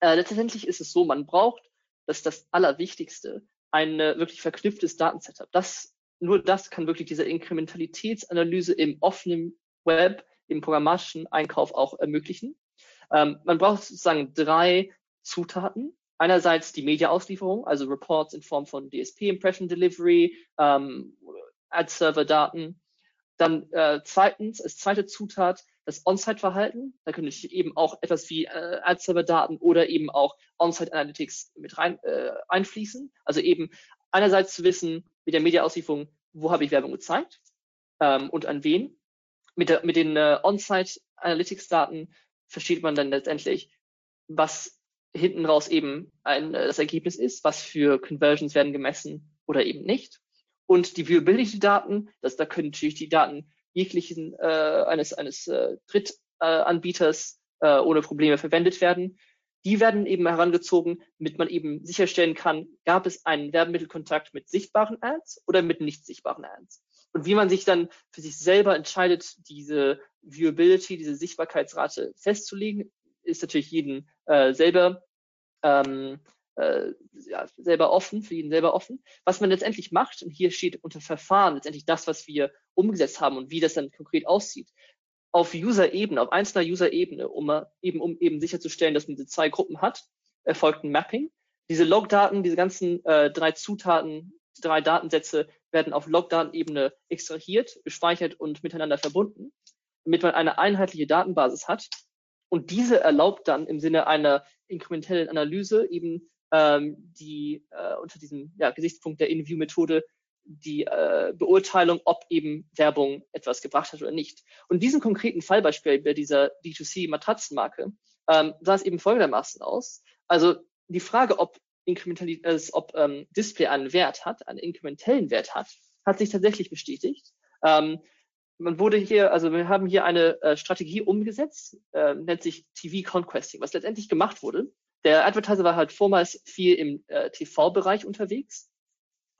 Äh, letztendlich ist es so, man braucht, das ist das Allerwichtigste, ein wirklich verknüpftes Datensetup. Das, nur das kann wirklich diese Inkrementalitätsanalyse im offenen Web, im programmatischen Einkauf auch ermöglichen. Ähm, man braucht sozusagen drei Zutaten einerseits die Media-Auslieferung, also Reports in Form von DSP Impression Delivery, ähm, Ad-Server-Daten. Dann äh, zweitens, als zweite Zutat, das On-Site-Verhalten. Da könnte ich eben auch etwas wie äh, Ad-Server-Daten oder eben auch On-Site-Analytics mit rein äh, einfließen. Also eben einerseits zu wissen, mit der Media-Auslieferung, wo habe ich Werbung gezeigt ähm, und an wen. Mit, der, mit den äh, On-Site-Analytics-Daten versteht man dann letztendlich, was hinten raus eben ein, äh, das Ergebnis ist, was für Conversions werden gemessen oder eben nicht. Und die Viewability-Daten, das, da können natürlich die Daten jeglichen äh, eines, eines äh, Drittanbieters äh, ohne Probleme verwendet werden. Die werden eben herangezogen, damit man eben sicherstellen kann, gab es einen Werbemittelkontakt mit sichtbaren Ads oder mit nicht sichtbaren Ads. Und wie man sich dann für sich selber entscheidet, diese Viewability, diese Sichtbarkeitsrate festzulegen, ist natürlich jeden äh, selber ähm, äh, ja, selber offen, für jeden selber offen. Was man letztendlich macht, und hier steht unter Verfahren letztendlich das, was wir umgesetzt haben und wie das dann konkret aussieht, auf User-Ebene, auf einzelner User-Ebene, um eben, um eben sicherzustellen, dass man diese zwei Gruppen hat, erfolgt ein Mapping. Diese Logdaten, diese ganzen äh, drei Zutaten, drei Datensätze werden auf Logdatenebene extrahiert, gespeichert und miteinander verbunden, damit man eine einheitliche Datenbasis hat, und diese erlaubt dann im Sinne einer inkrementellen Analyse eben ähm, die äh, unter diesem ja, Gesichtspunkt der In-View-Methode die äh, Beurteilung, ob eben Werbung etwas gebracht hat oder nicht. Und diesen konkreten Fallbeispiel bei dieser D2C-Matratzenmarke ähm, sah es eben folgendermaßen aus. Also die Frage, ob, äh, ob ähm, Display einen Wert hat, einen inkrementellen Wert hat, hat sich tatsächlich bestätigt. Ähm, man wurde hier, also wir haben hier eine äh, Strategie umgesetzt, äh, nennt sich TV Conquesting, was letztendlich gemacht wurde. Der Advertiser war halt vormals viel im äh, TV-Bereich unterwegs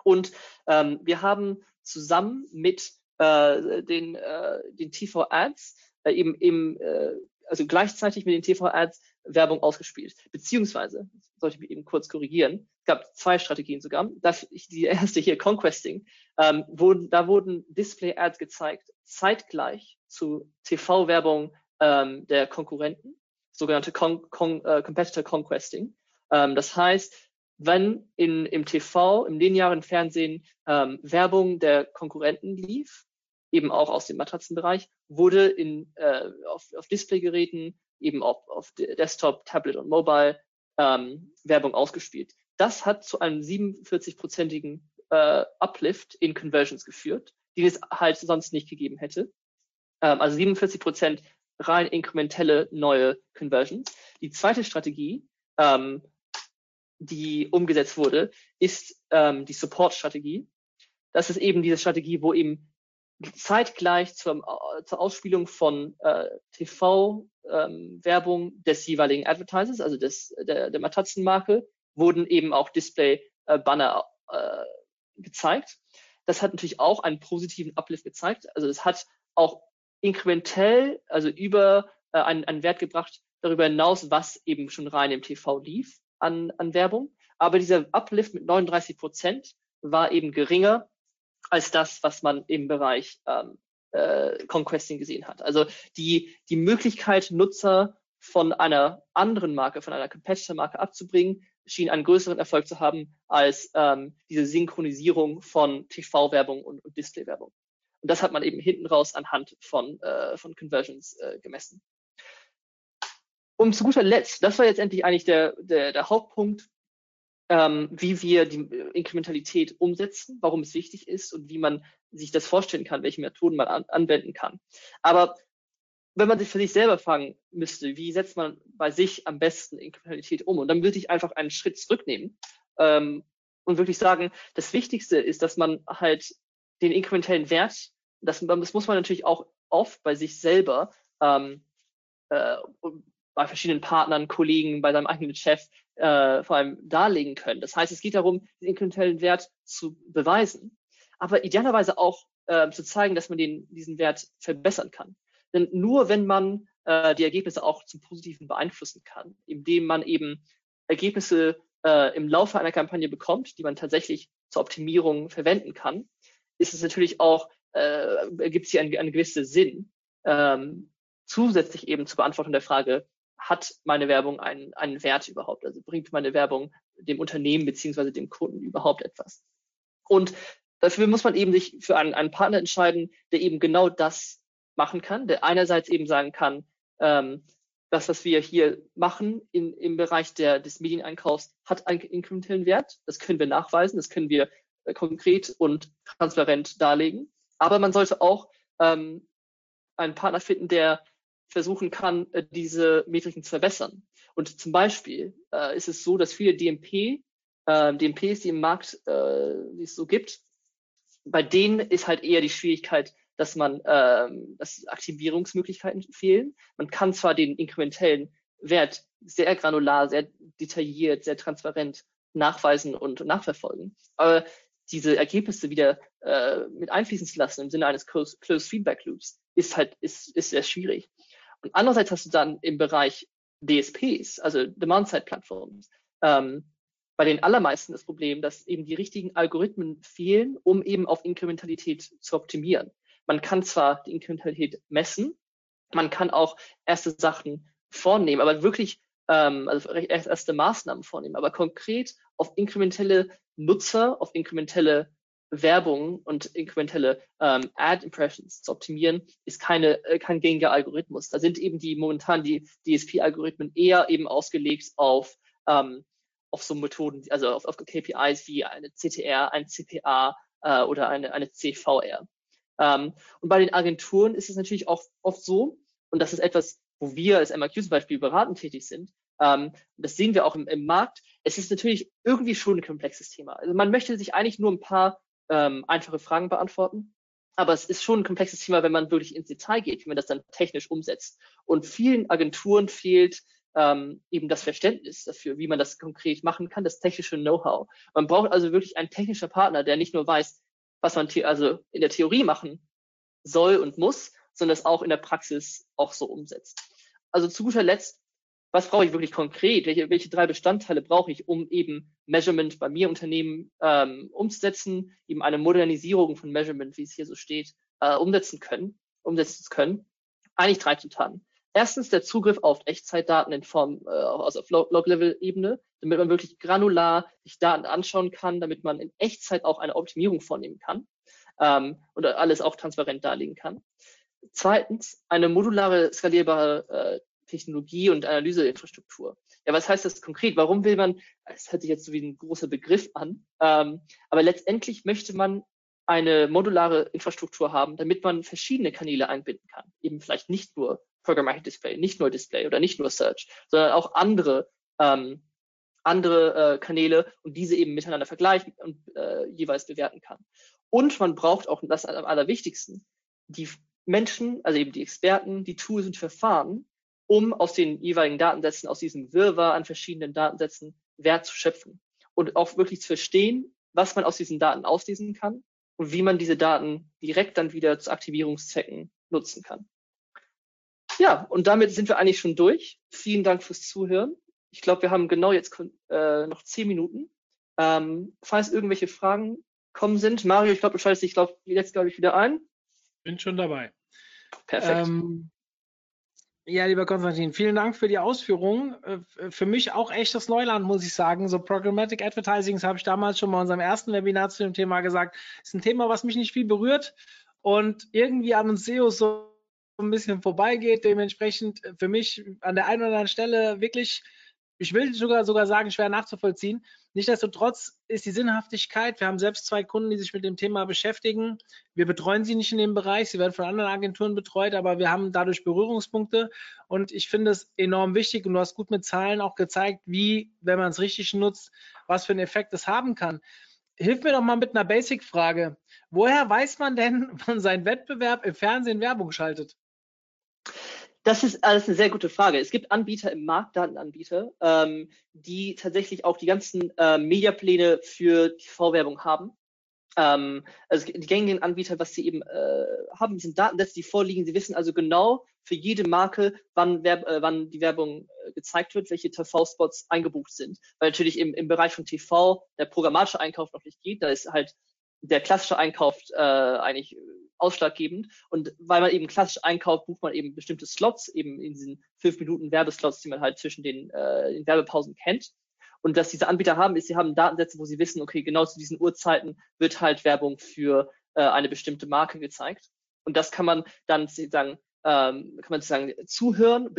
und ähm, wir haben zusammen mit äh, den, äh, den TV-Ads äh, eben, eben äh, also gleichzeitig mit den TV-Ads Werbung ausgespielt. Beziehungsweise, sollte ich mich eben kurz korrigieren, es gab zwei Strategien sogar. Das, die erste hier, Conquesting, ähm, wurden, da wurden Display-Ads gezeigt, zeitgleich zu TV-Werbung ähm, der Konkurrenten, sogenannte Con Con äh, Competitor Conquesting. Ähm, das heißt, wenn in, im TV, im linearen Fernsehen ähm, Werbung der Konkurrenten lief, eben auch aus dem Matratzenbereich, wurde in, äh, auf, auf Displaygeräten, eben auf, auf Desktop, Tablet und Mobile ähm, Werbung ausgespielt. Das hat zu einem 47-prozentigen äh, Uplift in Conversions geführt. die es halt sonst nicht gegeben hätte. Ähm, also 47 Prozent rein inkrementelle neue Conversions. Die zweite Strategie, ähm, die umgesetzt wurde, ist ähm, die Support-Strategie. Das ist eben diese Strategie, wo eben zeitgleich zur, zur Ausspielung von äh, TV-Werbung ähm, des jeweiligen Advertisers, also des, der, der Matratzenmarke, wurden eben auch Display-Banner äh, äh, gezeigt. Das hat natürlich auch einen positiven Uplift gezeigt. Also es hat auch inkrementell, also über äh, einen, einen Wert gebracht, darüber hinaus, was eben schon rein im TV lief an, an Werbung. Aber dieser Uplift mit 39 Prozent war eben geringer als das, was man im Bereich ähm, äh, Conquesting gesehen hat. Also die, die Möglichkeit, Nutzer von einer anderen Marke, von einer Competitor-Marke abzubringen, schien einen größeren Erfolg zu haben als ähm, diese Synchronisierung von TV-Werbung und, und Display-Werbung. Und das hat man eben hinten raus anhand von, äh, von Conversions äh, gemessen. Und zu guter Letzt, das war jetzt endlich eigentlich der, der, der Hauptpunkt, ähm, wie wir die Inkrementalität umsetzen, warum es wichtig ist und wie man sich das vorstellen kann, welche Methoden man an, anwenden kann. Aber wenn man sich für sich selber fragen müsste, wie setzt man bei sich am besten Inkrementalität um? Und dann würde ich einfach einen Schritt zurücknehmen ähm, und wirklich sagen, das Wichtigste ist, dass man halt den inkrementellen Wert, das, das muss man natürlich auch oft bei sich selber ähm, äh, bei verschiedenen Partnern, Kollegen, bei seinem eigenen Chef äh, vor allem darlegen können. Das heißt, es geht darum, den inkrementellen Wert zu beweisen, aber idealerweise auch äh, zu zeigen, dass man den, diesen Wert verbessern kann. Denn nur wenn man äh, die Ergebnisse auch zum Positiven beeinflussen kann, indem man eben Ergebnisse äh, im Laufe einer Kampagne bekommt, die man tatsächlich zur Optimierung verwenden kann, ist es natürlich auch, äh, ergibt es hier einen, einen gewissen Sinn, ähm, zusätzlich eben zur Beantwortung der Frage, hat meine Werbung einen, einen Wert überhaupt? Also bringt meine Werbung dem Unternehmen beziehungsweise dem Kunden überhaupt etwas? Und dafür muss man eben sich für einen, einen Partner entscheiden, der eben genau das machen kann, der einerseits eben sagen kann, ähm, das, was wir hier machen in, im Bereich der, des Medieneinkaufs, hat einen inkrementellen Wert. Das können wir nachweisen, das können wir äh, konkret und transparent darlegen. Aber man sollte auch ähm, einen Partner finden, der versuchen kann, äh, diese Metriken zu verbessern. Und zum Beispiel äh, ist es so, dass viele DMP, äh, DMPs, die im Markt, äh, die es so gibt, bei denen ist halt eher die Schwierigkeit, dass man, ähm, dass Aktivierungsmöglichkeiten fehlen. Man kann zwar den inkrementellen Wert sehr granular, sehr detailliert, sehr transparent nachweisen und nachverfolgen, aber diese Ergebnisse wieder äh, mit einfließen zu lassen im Sinne eines Closed, Feedback Loops ist halt ist, ist sehr schwierig. Und andererseits hast du dann im Bereich DSPs, also Demand-Side-Plattforms, ähm, bei den allermeisten das Problem, dass eben die richtigen Algorithmen fehlen, um eben auf Inkrementalität zu optimieren. Man kann zwar die Inkrementalität messen, man kann auch erste Sachen vornehmen, aber wirklich, ähm, also erste Maßnahmen vornehmen, aber konkret auf inkrementelle Nutzer, auf inkrementelle Werbung und inkrementelle ähm, Ad-Impressions zu optimieren, ist keine, äh, kein gängiger Algorithmus. Da sind eben die momentan die DSP-Algorithmen eher eben ausgelegt auf, ähm, auf so Methoden, also auf, auf KPIs wie eine CTR, ein CPA äh, oder eine, eine CVR. Ähm, und bei den Agenturen ist es natürlich auch oft so, und das ist etwas, wo wir als MAQ zum Beispiel beratend tätig sind, ähm, das sehen wir auch im, im Markt, es ist natürlich irgendwie schon ein komplexes Thema. Also man möchte sich eigentlich nur ein paar ähm, einfache Fragen beantworten. Aber es ist schon ein komplexes Thema, wenn man wirklich ins Detail geht, wie man das dann technisch umsetzt. Und vielen Agenturen fehlt ähm, eben das Verständnis dafür, wie man das konkret machen kann, das technische Know-how. Man braucht also wirklich einen technischen Partner, der nicht nur weiß, was man also in der Theorie machen soll und muss, sondern es auch in der Praxis auch so umsetzt. Also zu guter Letzt was brauche ich wirklich konkret? Welche, welche drei Bestandteile brauche ich, um eben Measurement bei mir Unternehmen ähm, umzusetzen, eben eine Modernisierung von Measurement, wie es hier so steht, äh, umsetzen können, umsetzen können? Eigentlich drei Zutaten. Erstens der Zugriff auf Echtzeitdaten in Form äh, also auf Log-Level-Ebene, damit man wirklich granular sich Daten anschauen kann, damit man in Echtzeit auch eine Optimierung vornehmen kann ähm, und alles auch transparent darlegen kann. Zweitens eine modulare, skalierbare äh, Technologie und Analyseinfrastruktur. Ja, was heißt das konkret? Warum will man, es hört sich jetzt so wie ein großer Begriff an, ähm, aber letztendlich möchte man eine modulare Infrastruktur haben, damit man verschiedene Kanäle einbinden kann. Eben vielleicht nicht nur Programmatic Display, nicht nur Display oder nicht nur Search, sondern auch andere, ähm, andere äh, Kanäle und diese eben miteinander vergleichen und äh, jeweils bewerten kann. Und man braucht auch, das am allerwichtigsten, die Menschen, also eben die Experten, die Tools und Verfahren, um aus den jeweiligen Datensätzen, aus diesem Wirrwarr an verschiedenen Datensätzen Wert zu schöpfen und auch wirklich zu verstehen, was man aus diesen Daten auslesen kann und wie man diese Daten direkt dann wieder zu Aktivierungszwecken nutzen kann. Ja, und damit sind wir eigentlich schon durch. Vielen Dank fürs Zuhören. Ich glaube, wir haben genau jetzt äh, noch zehn Minuten. Ähm, falls irgendwelche Fragen kommen sind, Mario, ich glaube, du schaltest dich, glaube jetzt glaube ich wieder ein. Bin schon dabei. Perfekt. Ähm, ja, lieber Konstantin, vielen Dank für die Ausführungen. Äh, für mich auch echtes Neuland, muss ich sagen. So Programmatic Advertising, habe ich damals schon in unserem ersten Webinar zu dem Thema gesagt, ist ein Thema, was mich nicht viel berührt und irgendwie an uns SEOs so ein bisschen vorbeigeht. Dementsprechend für mich an der einen oder anderen Stelle wirklich ich will sogar sogar sagen, schwer nachzuvollziehen. Nichtsdestotrotz ist die Sinnhaftigkeit, wir haben selbst zwei Kunden, die sich mit dem Thema beschäftigen. Wir betreuen sie nicht in dem Bereich, sie werden von anderen Agenturen betreut, aber wir haben dadurch Berührungspunkte und ich finde es enorm wichtig und du hast gut mit Zahlen auch gezeigt, wie, wenn man es richtig nutzt, was für einen Effekt es haben kann. Hilf mir doch mal mit einer Basic-Frage. Woher weiß man denn, wann sein Wettbewerb im Fernsehen Werbung schaltet? Das ist alles eine sehr gute Frage. Es gibt Anbieter im Markt, Datenanbieter, ähm, die tatsächlich auch die ganzen äh, Mediapläne für TV-Werbung haben. Ähm, also die gängigen Anbieter, was sie eben äh, haben, sind Datensätze, die vorliegen. Sie wissen also genau für jede Marke, wann, Werb, äh, wann die Werbung äh, gezeigt wird, welche TV-Spots eingebucht sind. Weil natürlich im, im Bereich von TV der programmatische Einkauf noch nicht geht. Da ist halt der klassische Einkauf äh, eigentlich ausschlaggebend. Und weil man eben klassisch einkauft, bucht man eben bestimmte Slots, eben in diesen fünf Minuten Werbeslots, die man halt zwischen den, äh, den Werbepausen kennt. Und dass diese Anbieter haben, ist, sie haben Datensätze, wo sie wissen, okay, genau zu diesen Uhrzeiten wird halt Werbung für äh, eine bestimmte Marke gezeigt. Und das kann man dann sozusagen ähm, kann man sozusagen zuhören,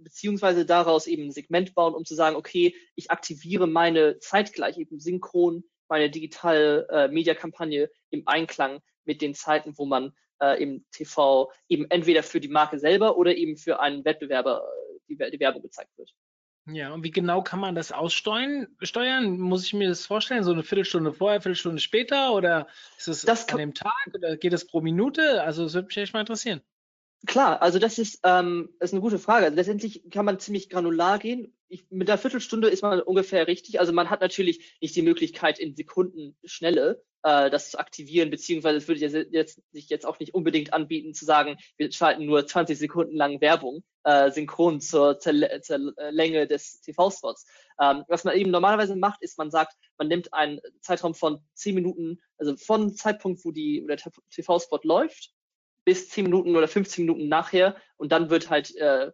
beziehungsweise daraus eben ein Segment bauen, um zu sagen, okay, ich aktiviere meine zeitgleich eben synchron meine digitale äh, Media-Kampagne im Einklang mit den Zeiten, wo man äh, im TV eben entweder für die Marke selber oder eben für einen Wettbewerber äh, die, die Werbung gezeigt wird. Ja, und wie genau kann man das aussteuern? Steuern? Muss ich mir das vorstellen? So eine Viertelstunde vorher, Viertelstunde später? Oder ist es das an dem Tag oder geht es pro Minute? Also, das würde mich echt mal interessieren. Klar, also das ist, ähm, ist eine gute Frage. Also letztendlich kann man ziemlich granular gehen. Ich, mit einer Viertelstunde ist man ungefähr richtig. Also man hat natürlich nicht die Möglichkeit, in Sekunden Schnelle äh, das zu aktivieren, beziehungsweise es würde jetzt, sich jetzt auch nicht unbedingt anbieten zu sagen, wir schalten nur 20 Sekunden lang Werbung äh, synchron zur, zur, zur Länge des TV-Spots. Ähm, was man eben normalerweise macht, ist, man sagt, man nimmt einen Zeitraum von 10 Minuten, also von Zeitpunkt, wo die, wo der TV-Spot läuft, bis 10 Minuten oder 15 Minuten nachher und dann wird halt äh,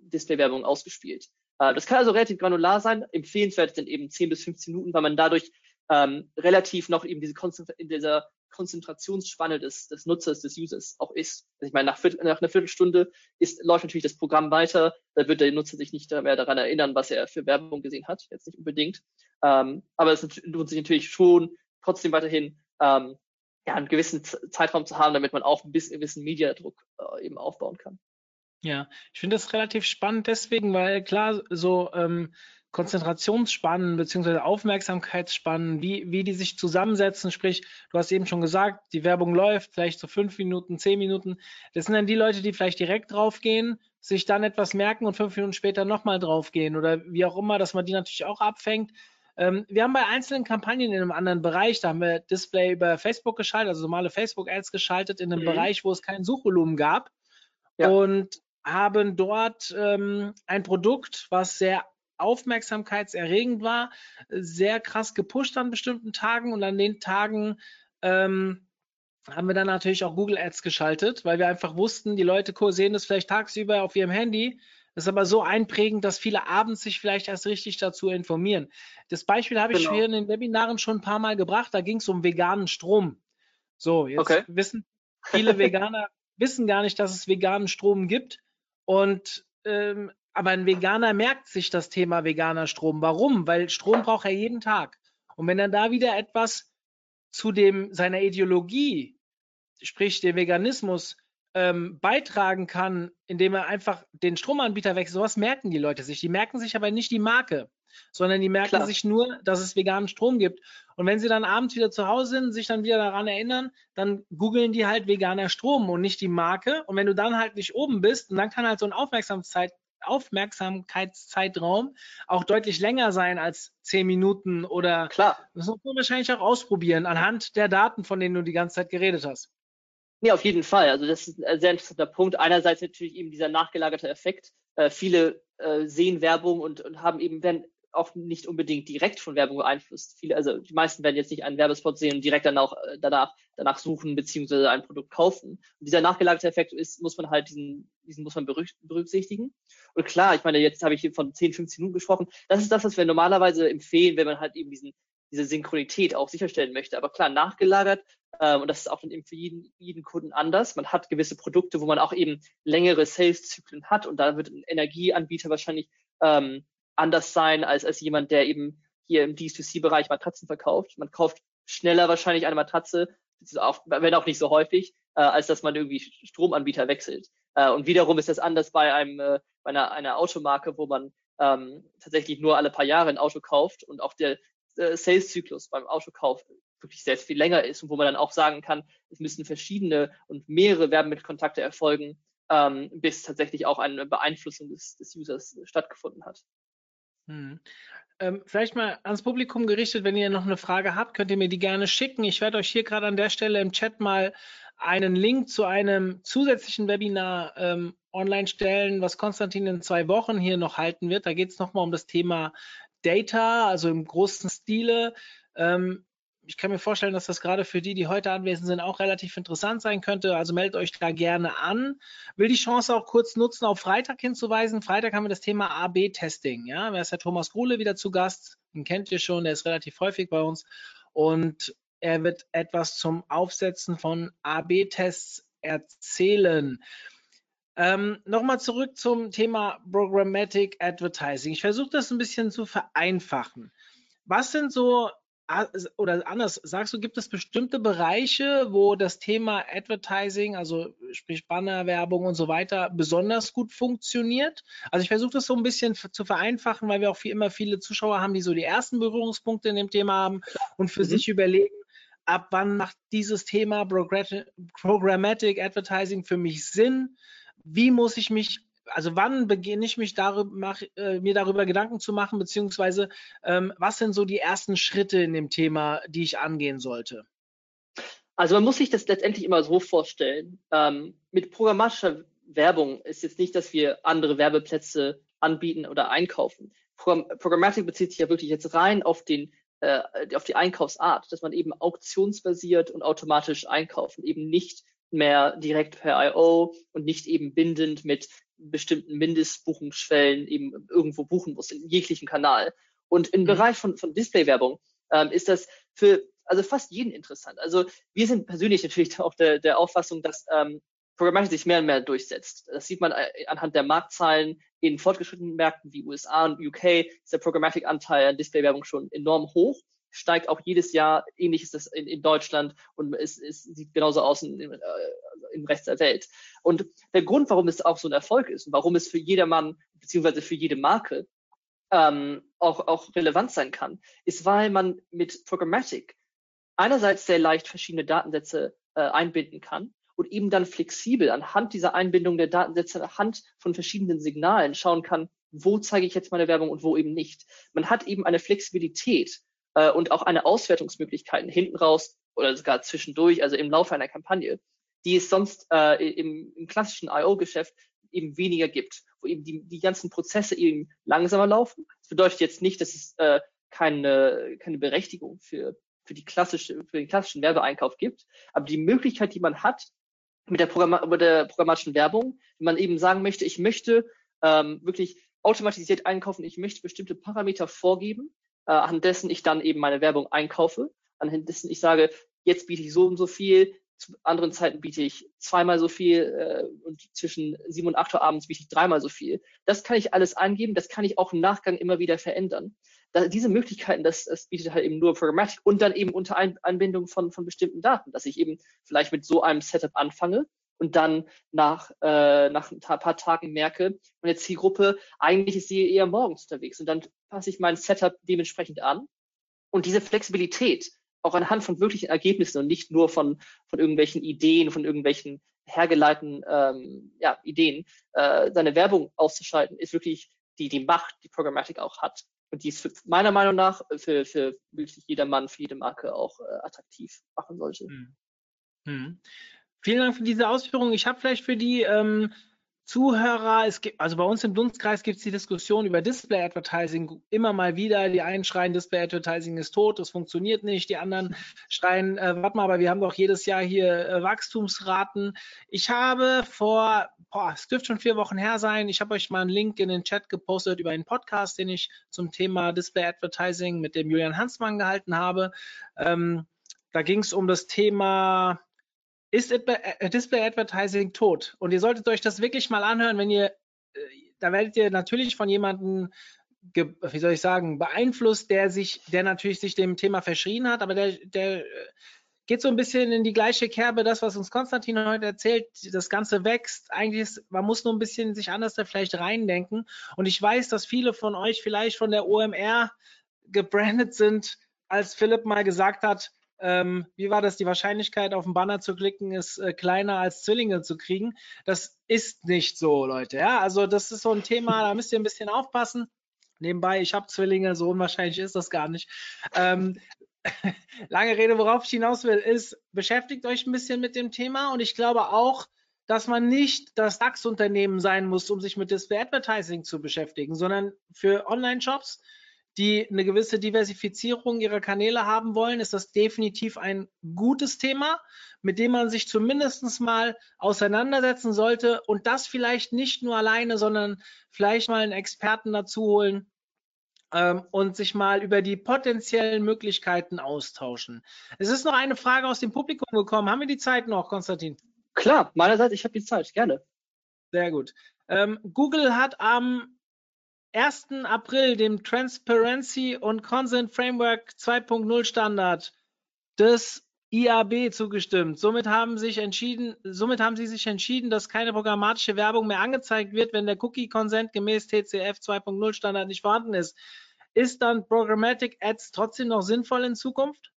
Display-Werbung ausgespielt. Äh, das kann also relativ granular sein. Empfehlenswert sind eben 10 bis 15 Minuten, weil man dadurch ähm, relativ noch eben diese Konzentra in dieser Konzentrationsspanne des, des Nutzers, des Users auch ist. Also ich meine, nach, nach einer Viertelstunde ist, läuft natürlich das Programm weiter, da wird der Nutzer sich nicht mehr daran erinnern, was er für Werbung gesehen hat, jetzt nicht unbedingt. Ähm, aber es lohnt sich natürlich schon trotzdem weiterhin ähm, ja, einen gewissen Zeitraum zu haben, damit man auch ein bisschen gewissen Mediadruck äh, eben aufbauen kann. Ja, ich finde das relativ spannend deswegen, weil klar, so ähm, Konzentrationsspannen beziehungsweise Aufmerksamkeitsspannen, wie, wie die sich zusammensetzen, sprich, du hast eben schon gesagt, die Werbung läuft, vielleicht so fünf Minuten, zehn Minuten. Das sind dann die Leute, die vielleicht direkt draufgehen, sich dann etwas merken und fünf Minuten später nochmal draufgehen oder wie auch immer, dass man die natürlich auch abfängt. Ähm, wir haben bei einzelnen Kampagnen in einem anderen Bereich, da haben wir Display über Facebook geschaltet, also normale Facebook-Ads geschaltet in einem mhm. Bereich, wo es kein Suchvolumen gab ja. und haben dort ähm, ein Produkt, was sehr aufmerksamkeitserregend war, sehr krass gepusht an bestimmten Tagen und an den Tagen ähm, haben wir dann natürlich auch Google Ads geschaltet, weil wir einfach wussten, die Leute sehen das vielleicht tagsüber auf ihrem Handy, das ist aber so einprägend, dass viele abends sich vielleicht erst richtig dazu informieren. Das Beispiel habe ich genau. hier in den Webinaren schon ein paar Mal gebracht. Da ging es um veganen Strom. So, jetzt okay. wissen viele Veganer wissen gar nicht, dass es veganen Strom gibt. Und ähm, aber ein Veganer merkt sich das Thema veganer Strom. Warum? Weil Strom braucht er jeden Tag. Und wenn er da wieder etwas zu dem seiner Ideologie, sprich dem Veganismus, ähm, beitragen kann, indem er einfach den Stromanbieter wechselt. Sowas merken die Leute sich. Die merken sich aber nicht die Marke, sondern die merken Klar. sich nur, dass es veganen Strom gibt. Und wenn sie dann abends wieder zu Hause sind, sich dann wieder daran erinnern, dann googeln die halt veganer Strom und nicht die Marke. Und wenn du dann halt nicht oben bist, dann kann halt so ein Aufmerksamkeit, Aufmerksamkeitszeitraum auch deutlich länger sein als zehn Minuten oder Klar. das muss man wahrscheinlich auch ausprobieren anhand der Daten, von denen du die ganze Zeit geredet hast. Nee, auf jeden Fall. Also das ist ein sehr interessanter Punkt. Einerseits natürlich eben dieser nachgelagerte Effekt. Äh, viele äh, sehen Werbung und, und haben eben, werden auch nicht unbedingt direkt von Werbung beeinflusst. Viele, also die meisten werden jetzt nicht einen Werbespot sehen und direkt danach, äh, danach, danach suchen beziehungsweise ein Produkt kaufen. Und dieser nachgelagerte Effekt ist, muss man halt diesen, diesen muss man berücksichtigen. Und klar, ich meine, jetzt habe ich hier von 10, 15 Minuten gesprochen. Das ist das, was wir normalerweise empfehlen, wenn man halt eben diesen, diese Synchronität auch sicherstellen möchte. Aber klar, nachgelagert, ähm, und das ist auch dann eben für jeden, jeden Kunden anders. Man hat gewisse Produkte, wo man auch eben längere Sales-Zyklen hat und da wird ein Energieanbieter wahrscheinlich ähm, anders sein als, als jemand, der eben hier im D2C-Bereich Matratzen verkauft. Man kauft schneller wahrscheinlich eine Matratze, auch, wenn auch nicht so häufig, äh, als dass man irgendwie Stromanbieter wechselt. Äh, und wiederum ist das anders bei einem äh, bei einer, einer Automarke, wo man ähm, tatsächlich nur alle paar Jahre ein Auto kauft und auch der äh, Sales-Zyklus beim Autokauf wirklich sehr viel länger ist und wo man dann auch sagen kann, es müssen verschiedene und mehrere Werbemittelkontakte erfolgen, ähm, bis tatsächlich auch eine Beeinflussung des, des Users stattgefunden hat. Hm. Ähm, vielleicht mal ans Publikum gerichtet, wenn ihr noch eine Frage habt, könnt ihr mir die gerne schicken. Ich werde euch hier gerade an der Stelle im Chat mal einen Link zu einem zusätzlichen Webinar ähm, online stellen, was Konstantin in zwei Wochen hier noch halten wird. Da geht es nochmal um das Thema Data, also im großen Stile. Ähm, ich kann mir vorstellen, dass das gerade für die, die heute anwesend sind, auch relativ interessant sein könnte. Also meldet euch da gerne an. Will die Chance auch kurz nutzen, auf Freitag hinzuweisen. Freitag haben wir das Thema AB-Testing. Ja, da ist der Thomas Gruhle wieder zu Gast. Den kennt ihr schon, der ist relativ häufig bei uns. Und er wird etwas zum Aufsetzen von AB-Tests erzählen. Ähm, Nochmal zurück zum Thema Programmatic Advertising. Ich versuche das ein bisschen zu vereinfachen. Was sind so oder anders, sagst du, gibt es bestimmte Bereiche, wo das Thema Advertising, also sprich Bannerwerbung und so weiter, besonders gut funktioniert? Also ich versuche das so ein bisschen zu vereinfachen, weil wir auch viel, immer viele Zuschauer haben, die so die ersten Berührungspunkte in dem Thema haben und für mhm. sich überlegen, ab wann macht dieses Thema Programmatic Advertising für mich Sinn? Wie muss ich mich also wann beginne ich mich darüber, mach, äh, mir darüber Gedanken zu machen, beziehungsweise ähm, was sind so die ersten Schritte in dem Thema, die ich angehen sollte? Also man muss sich das letztendlich immer so vorstellen. Ähm, mit programmatischer Werbung ist jetzt nicht, dass wir andere Werbeplätze anbieten oder einkaufen. Programm Programmatik bezieht sich ja wirklich jetzt rein auf den äh, auf die Einkaufsart, dass man eben auktionsbasiert und automatisch einkauft und eben nicht mehr direkt per IO und nicht eben bindend mit bestimmten Mindestbuchungsschwellen eben irgendwo buchen muss, in jeglichen Kanal. Und im mhm. Bereich von, von Displaywerbung ähm, ist das für also fast jeden interessant. Also wir sind persönlich natürlich auch der, der Auffassung, dass ähm, Programmatik sich mehr und mehr durchsetzt. Das sieht man äh, anhand der Marktzahlen in fortgeschrittenen Märkten wie USA und UK ist der Programmatic-Anteil an Displaywerbung schon enorm hoch steigt auch jedes Jahr. Ähnlich ist das in, in Deutschland und es, es sieht genauso aus in, in, äh, im Rest der Welt. Und der Grund, warum es auch so ein Erfolg ist und warum es für jedermann beziehungsweise für jede Marke ähm, auch, auch relevant sein kann, ist, weil man mit Programmatic einerseits sehr leicht verschiedene Datensätze äh, einbinden kann und eben dann flexibel anhand dieser Einbindung der Datensätze, anhand von verschiedenen Signalen schauen kann, wo zeige ich jetzt meine Werbung und wo eben nicht. Man hat eben eine Flexibilität äh, und auch eine Auswertungsmöglichkeit hinten raus oder sogar zwischendurch, also im Laufe einer Kampagne, die es sonst äh, im, im klassischen IO-Geschäft eben weniger gibt, wo eben die, die ganzen Prozesse eben langsamer laufen. Das bedeutet jetzt nicht, dass es äh, keine, keine Berechtigung für, für, die klassische, für den klassischen Werbeeinkauf gibt, aber die Möglichkeit, die man hat, mit der, Programma mit der programmatischen Werbung, wenn man eben sagen möchte, ich möchte ähm, wirklich automatisiert einkaufen, ich möchte bestimmte Parameter vorgeben, äh, anhand dessen ich dann eben meine Werbung einkaufe, anhand dessen ich sage, jetzt biete ich so und so viel, zu anderen Zeiten biete ich zweimal so viel äh, und zwischen sieben und acht Uhr abends biete ich dreimal so viel. Das kann ich alles eingeben, das kann ich auch im Nachgang immer wieder verändern. Da, diese Möglichkeiten, das, das bietet halt eben nur Programmatic und dann eben unter Ein Einbindung von, von bestimmten Daten, dass ich eben vielleicht mit so einem Setup anfange und dann nach, äh, nach ein paar Tagen merke, meine Zielgruppe, eigentlich ist sie eher morgens unterwegs und dann passe ich mein Setup dementsprechend an. Und diese Flexibilität, auch anhand von wirklichen Ergebnissen und nicht nur von, von irgendwelchen Ideen, von irgendwelchen hergeleiteten ähm, ja, Ideen, äh, seine Werbung auszuschalten, ist wirklich die, die Macht, die Programmatic auch hat. Und die es für, meiner Meinung nach für, für wirklich jeder Mann, für jede Marke auch äh, attraktiv machen sollte. Hm. Hm. Vielen Dank für diese Ausführung. Ich habe vielleicht für die ähm, Zuhörer, es gibt, also bei uns im Dunstkreis gibt es die Diskussion über Display Advertising immer mal wieder. Die einen schreien, Display Advertising ist tot, das funktioniert nicht. Die anderen schreien, äh, warte mal, aber wir haben doch jedes Jahr hier äh, Wachstumsraten. Ich habe vor, boah, es dürfte schon vier Wochen her sein, ich habe euch mal einen Link in den Chat gepostet über einen Podcast, den ich zum Thema Display Advertising mit dem Julian Hansmann gehalten habe. Ähm, da ging es um das Thema ist äh, Display Advertising tot? Und ihr solltet euch das wirklich mal anhören, wenn ihr, äh, da werdet ihr natürlich von jemandem, wie soll ich sagen, beeinflusst, der sich, der natürlich sich dem Thema verschrien hat, aber der, der äh, geht so ein bisschen in die gleiche Kerbe, das, was uns Konstantin heute erzählt, das Ganze wächst. Eigentlich ist, man muss nur ein bisschen sich anders da vielleicht reindenken. Und ich weiß, dass viele von euch vielleicht von der OMR gebrandet sind, als Philipp mal gesagt hat, ähm, wie war das, die Wahrscheinlichkeit auf den Banner zu klicken ist äh, kleiner als Zwillinge zu kriegen. Das ist nicht so, Leute. Ja, also das ist so ein Thema, da müsst ihr ein bisschen aufpassen. Nebenbei, ich habe Zwillinge, so unwahrscheinlich ist das gar nicht. Ähm, lange Rede, worauf ich hinaus will, ist, beschäftigt euch ein bisschen mit dem Thema und ich glaube auch, dass man nicht das DAX-Unternehmen sein muss, um sich mit Display Advertising zu beschäftigen, sondern für Online-Shops die eine gewisse Diversifizierung ihrer Kanäle haben wollen, ist das definitiv ein gutes Thema, mit dem man sich zumindest mal auseinandersetzen sollte und das vielleicht nicht nur alleine, sondern vielleicht mal einen Experten dazu holen ähm, und sich mal über die potenziellen Möglichkeiten austauschen. Es ist noch eine Frage aus dem Publikum gekommen. Haben wir die Zeit noch, Konstantin? Klar, meinerseits, ich habe die Zeit, gerne. Sehr gut. Ähm, Google hat am 1. April dem Transparency und Consent Framework 2.0 Standard des IAB zugestimmt. Somit haben, sich entschieden, somit haben sie sich entschieden, dass keine programmatische Werbung mehr angezeigt wird, wenn der Cookie Consent gemäß TCF 2.0 Standard nicht vorhanden ist. Ist dann Programmatic Ads trotzdem noch sinnvoll in Zukunft?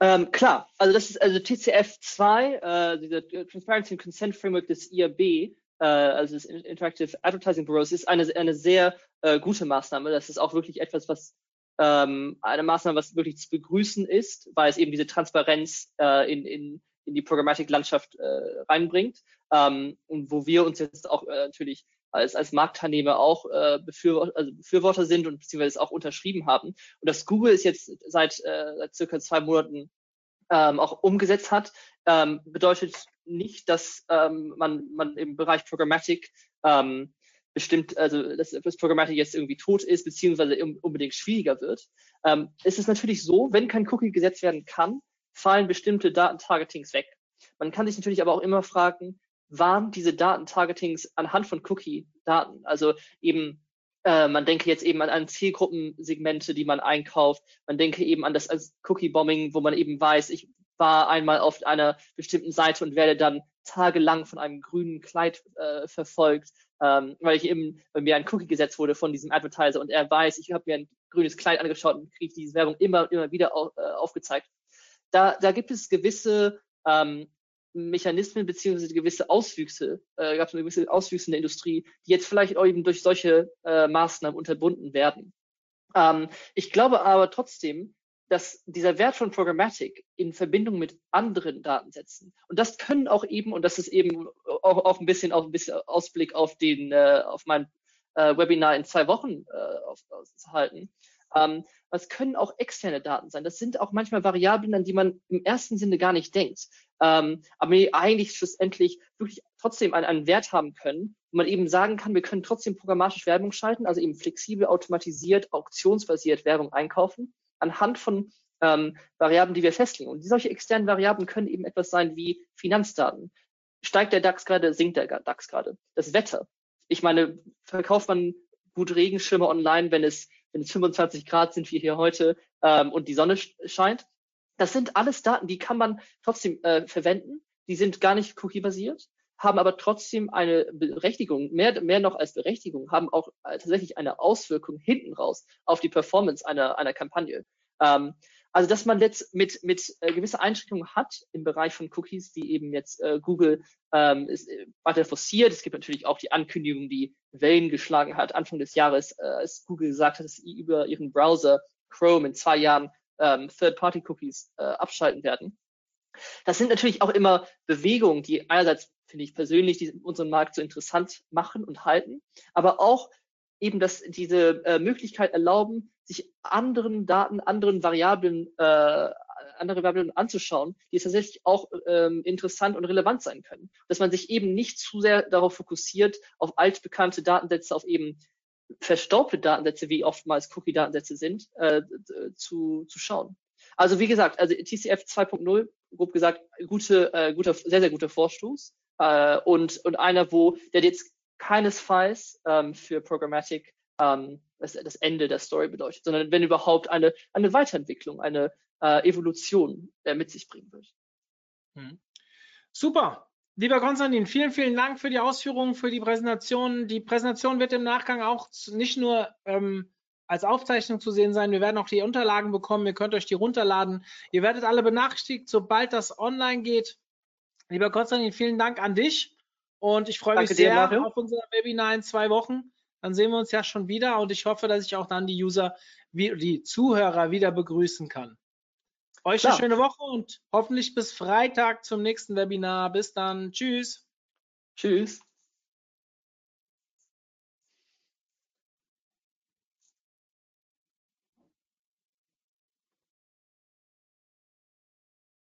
Ähm, klar, also das ist also TCF 2, äh, dieser Transparency and Consent Framework des IAB, äh, also das Interactive Advertising Bureaus, ist eine, eine sehr äh, gute Maßnahme. Das ist auch wirklich etwas, was ähm, eine Maßnahme, was wirklich zu begrüßen ist, weil es eben diese Transparenz äh, in, in, in die Programmatik-Landschaft äh, reinbringt ähm, und wo wir uns jetzt auch äh, natürlich als, als Marktteilnehmer auch äh, Befürworter, also Befürworter sind und beziehungsweise auch unterschrieben haben. Und dass Google es jetzt seit, äh, seit circa zwei Monaten ähm, auch umgesetzt hat, ähm, bedeutet nicht, dass ähm, man, man im Bereich Programmatic ähm, bestimmt, also dass das Programmatic jetzt irgendwie tot ist, beziehungsweise unbedingt schwieriger wird. Ähm, es ist natürlich so, wenn kein Cookie gesetzt werden kann, fallen bestimmte Datentargetings weg. Man kann sich natürlich aber auch immer fragen, waren diese Datentargetings anhand von Cookie-Daten? Also eben, äh, man denke jetzt eben an, an Zielgruppensegmente, die man einkauft. Man denke eben an das als Cookie-Bombing, wo man eben weiß, ich war einmal auf einer bestimmten Seite und werde dann tagelang von einem grünen Kleid äh, verfolgt, ähm, weil ich eben, weil mir ein Cookie gesetzt wurde von diesem Advertiser und er weiß, ich habe mir ein grünes Kleid angeschaut und kriege diese Werbung immer immer wieder au, äh, aufgezeigt. Da, da gibt es gewisse ähm, Mechanismen beziehungsweise gewisse Auswüchse, äh, gab es gewisse Auswüchse in der Industrie, die jetzt vielleicht auch eben durch solche äh, Maßnahmen unterbunden werden. Ähm, ich glaube aber trotzdem, dass dieser Wert von Programmatic in Verbindung mit anderen Datensätzen und das können auch eben und das ist eben auch, auch ein bisschen auch ein bisschen Ausblick auf den äh, auf mein äh, Webinar in zwei Wochen äh, auf, auszuhalten. Ähm, das können auch externe Daten sein. Das sind auch manchmal Variablen, an die man im ersten Sinne gar nicht denkt, ähm, aber die eigentlich schlussendlich wirklich trotzdem einen, einen Wert haben können, wo man eben sagen kann, wir können trotzdem programmatisch Werbung schalten, also eben flexibel, automatisiert, auktionsbasiert Werbung einkaufen anhand von ähm, Variablen, die wir festlegen. Und solche externen Variablen können eben etwas sein wie Finanzdaten. Steigt der DAX gerade, sinkt der DAX gerade? Das Wetter. Ich meine, verkauft man gut Regenschirme online, wenn es, wenn es 25 Grad sind wie hier heute ähm, und die Sonne scheint? Das sind alles Daten, die kann man trotzdem äh, verwenden. Die sind gar nicht cookie-basiert haben aber trotzdem eine Berechtigung, mehr, mehr noch als Berechtigung, haben auch äh, tatsächlich eine Auswirkung hinten raus auf die Performance einer, einer Kampagne. Ähm, also dass man jetzt mit, mit äh, gewisse Einschränkungen hat im Bereich von Cookies, die eben jetzt äh, Google ähm, ist, äh, weiter forciert. Es gibt natürlich auch die Ankündigung, die Wellen geschlagen hat Anfang des Jahres, äh, als Google gesagt hat, dass sie über ihren Browser Chrome in zwei Jahren ähm, Third-Party-Cookies äh, abschalten werden. Das sind natürlich auch immer Bewegungen, die einerseits finde ich persönlich, die unseren Markt so interessant machen und halten, aber auch eben, dass diese äh, Möglichkeit erlauben, sich anderen Daten, anderen Variablen, äh, andere Variablen anzuschauen, die tatsächlich auch ähm, interessant und relevant sein können. Dass man sich eben nicht zu sehr darauf fokussiert, auf altbekannte Datensätze, auf eben verstaubte Datensätze, wie oftmals Cookie-Datensätze sind, äh, zu, zu schauen. Also wie gesagt, also TCF 2.0, grob gesagt, gute, äh, guter, sehr, sehr guter Vorstoß äh, und, und einer, wo der jetzt keinesfalls ähm, für Programmatic ähm, das, das Ende der Story bedeutet, sondern wenn überhaupt eine, eine Weiterentwicklung, eine äh, Evolution äh, mit sich bringen wird. Hm. Super. Lieber Konstantin, vielen, vielen Dank für die Ausführungen, für die Präsentation. Die Präsentation wird im Nachgang auch nicht nur ähm, als Aufzeichnung zu sehen sein. Wir werden auch die Unterlagen bekommen. Ihr könnt euch die runterladen. Ihr werdet alle benachrichtigt, sobald das online geht. Lieber Konstantin, vielen Dank an dich und ich freue Danke mich sehr dir, auf unser Webinar in zwei Wochen. Dann sehen wir uns ja schon wieder und ich hoffe, dass ich auch dann die User, die Zuhörer wieder begrüßen kann. Euch Klar. eine schöne Woche und hoffentlich bis Freitag zum nächsten Webinar. Bis dann. Tschüss. Tschüss.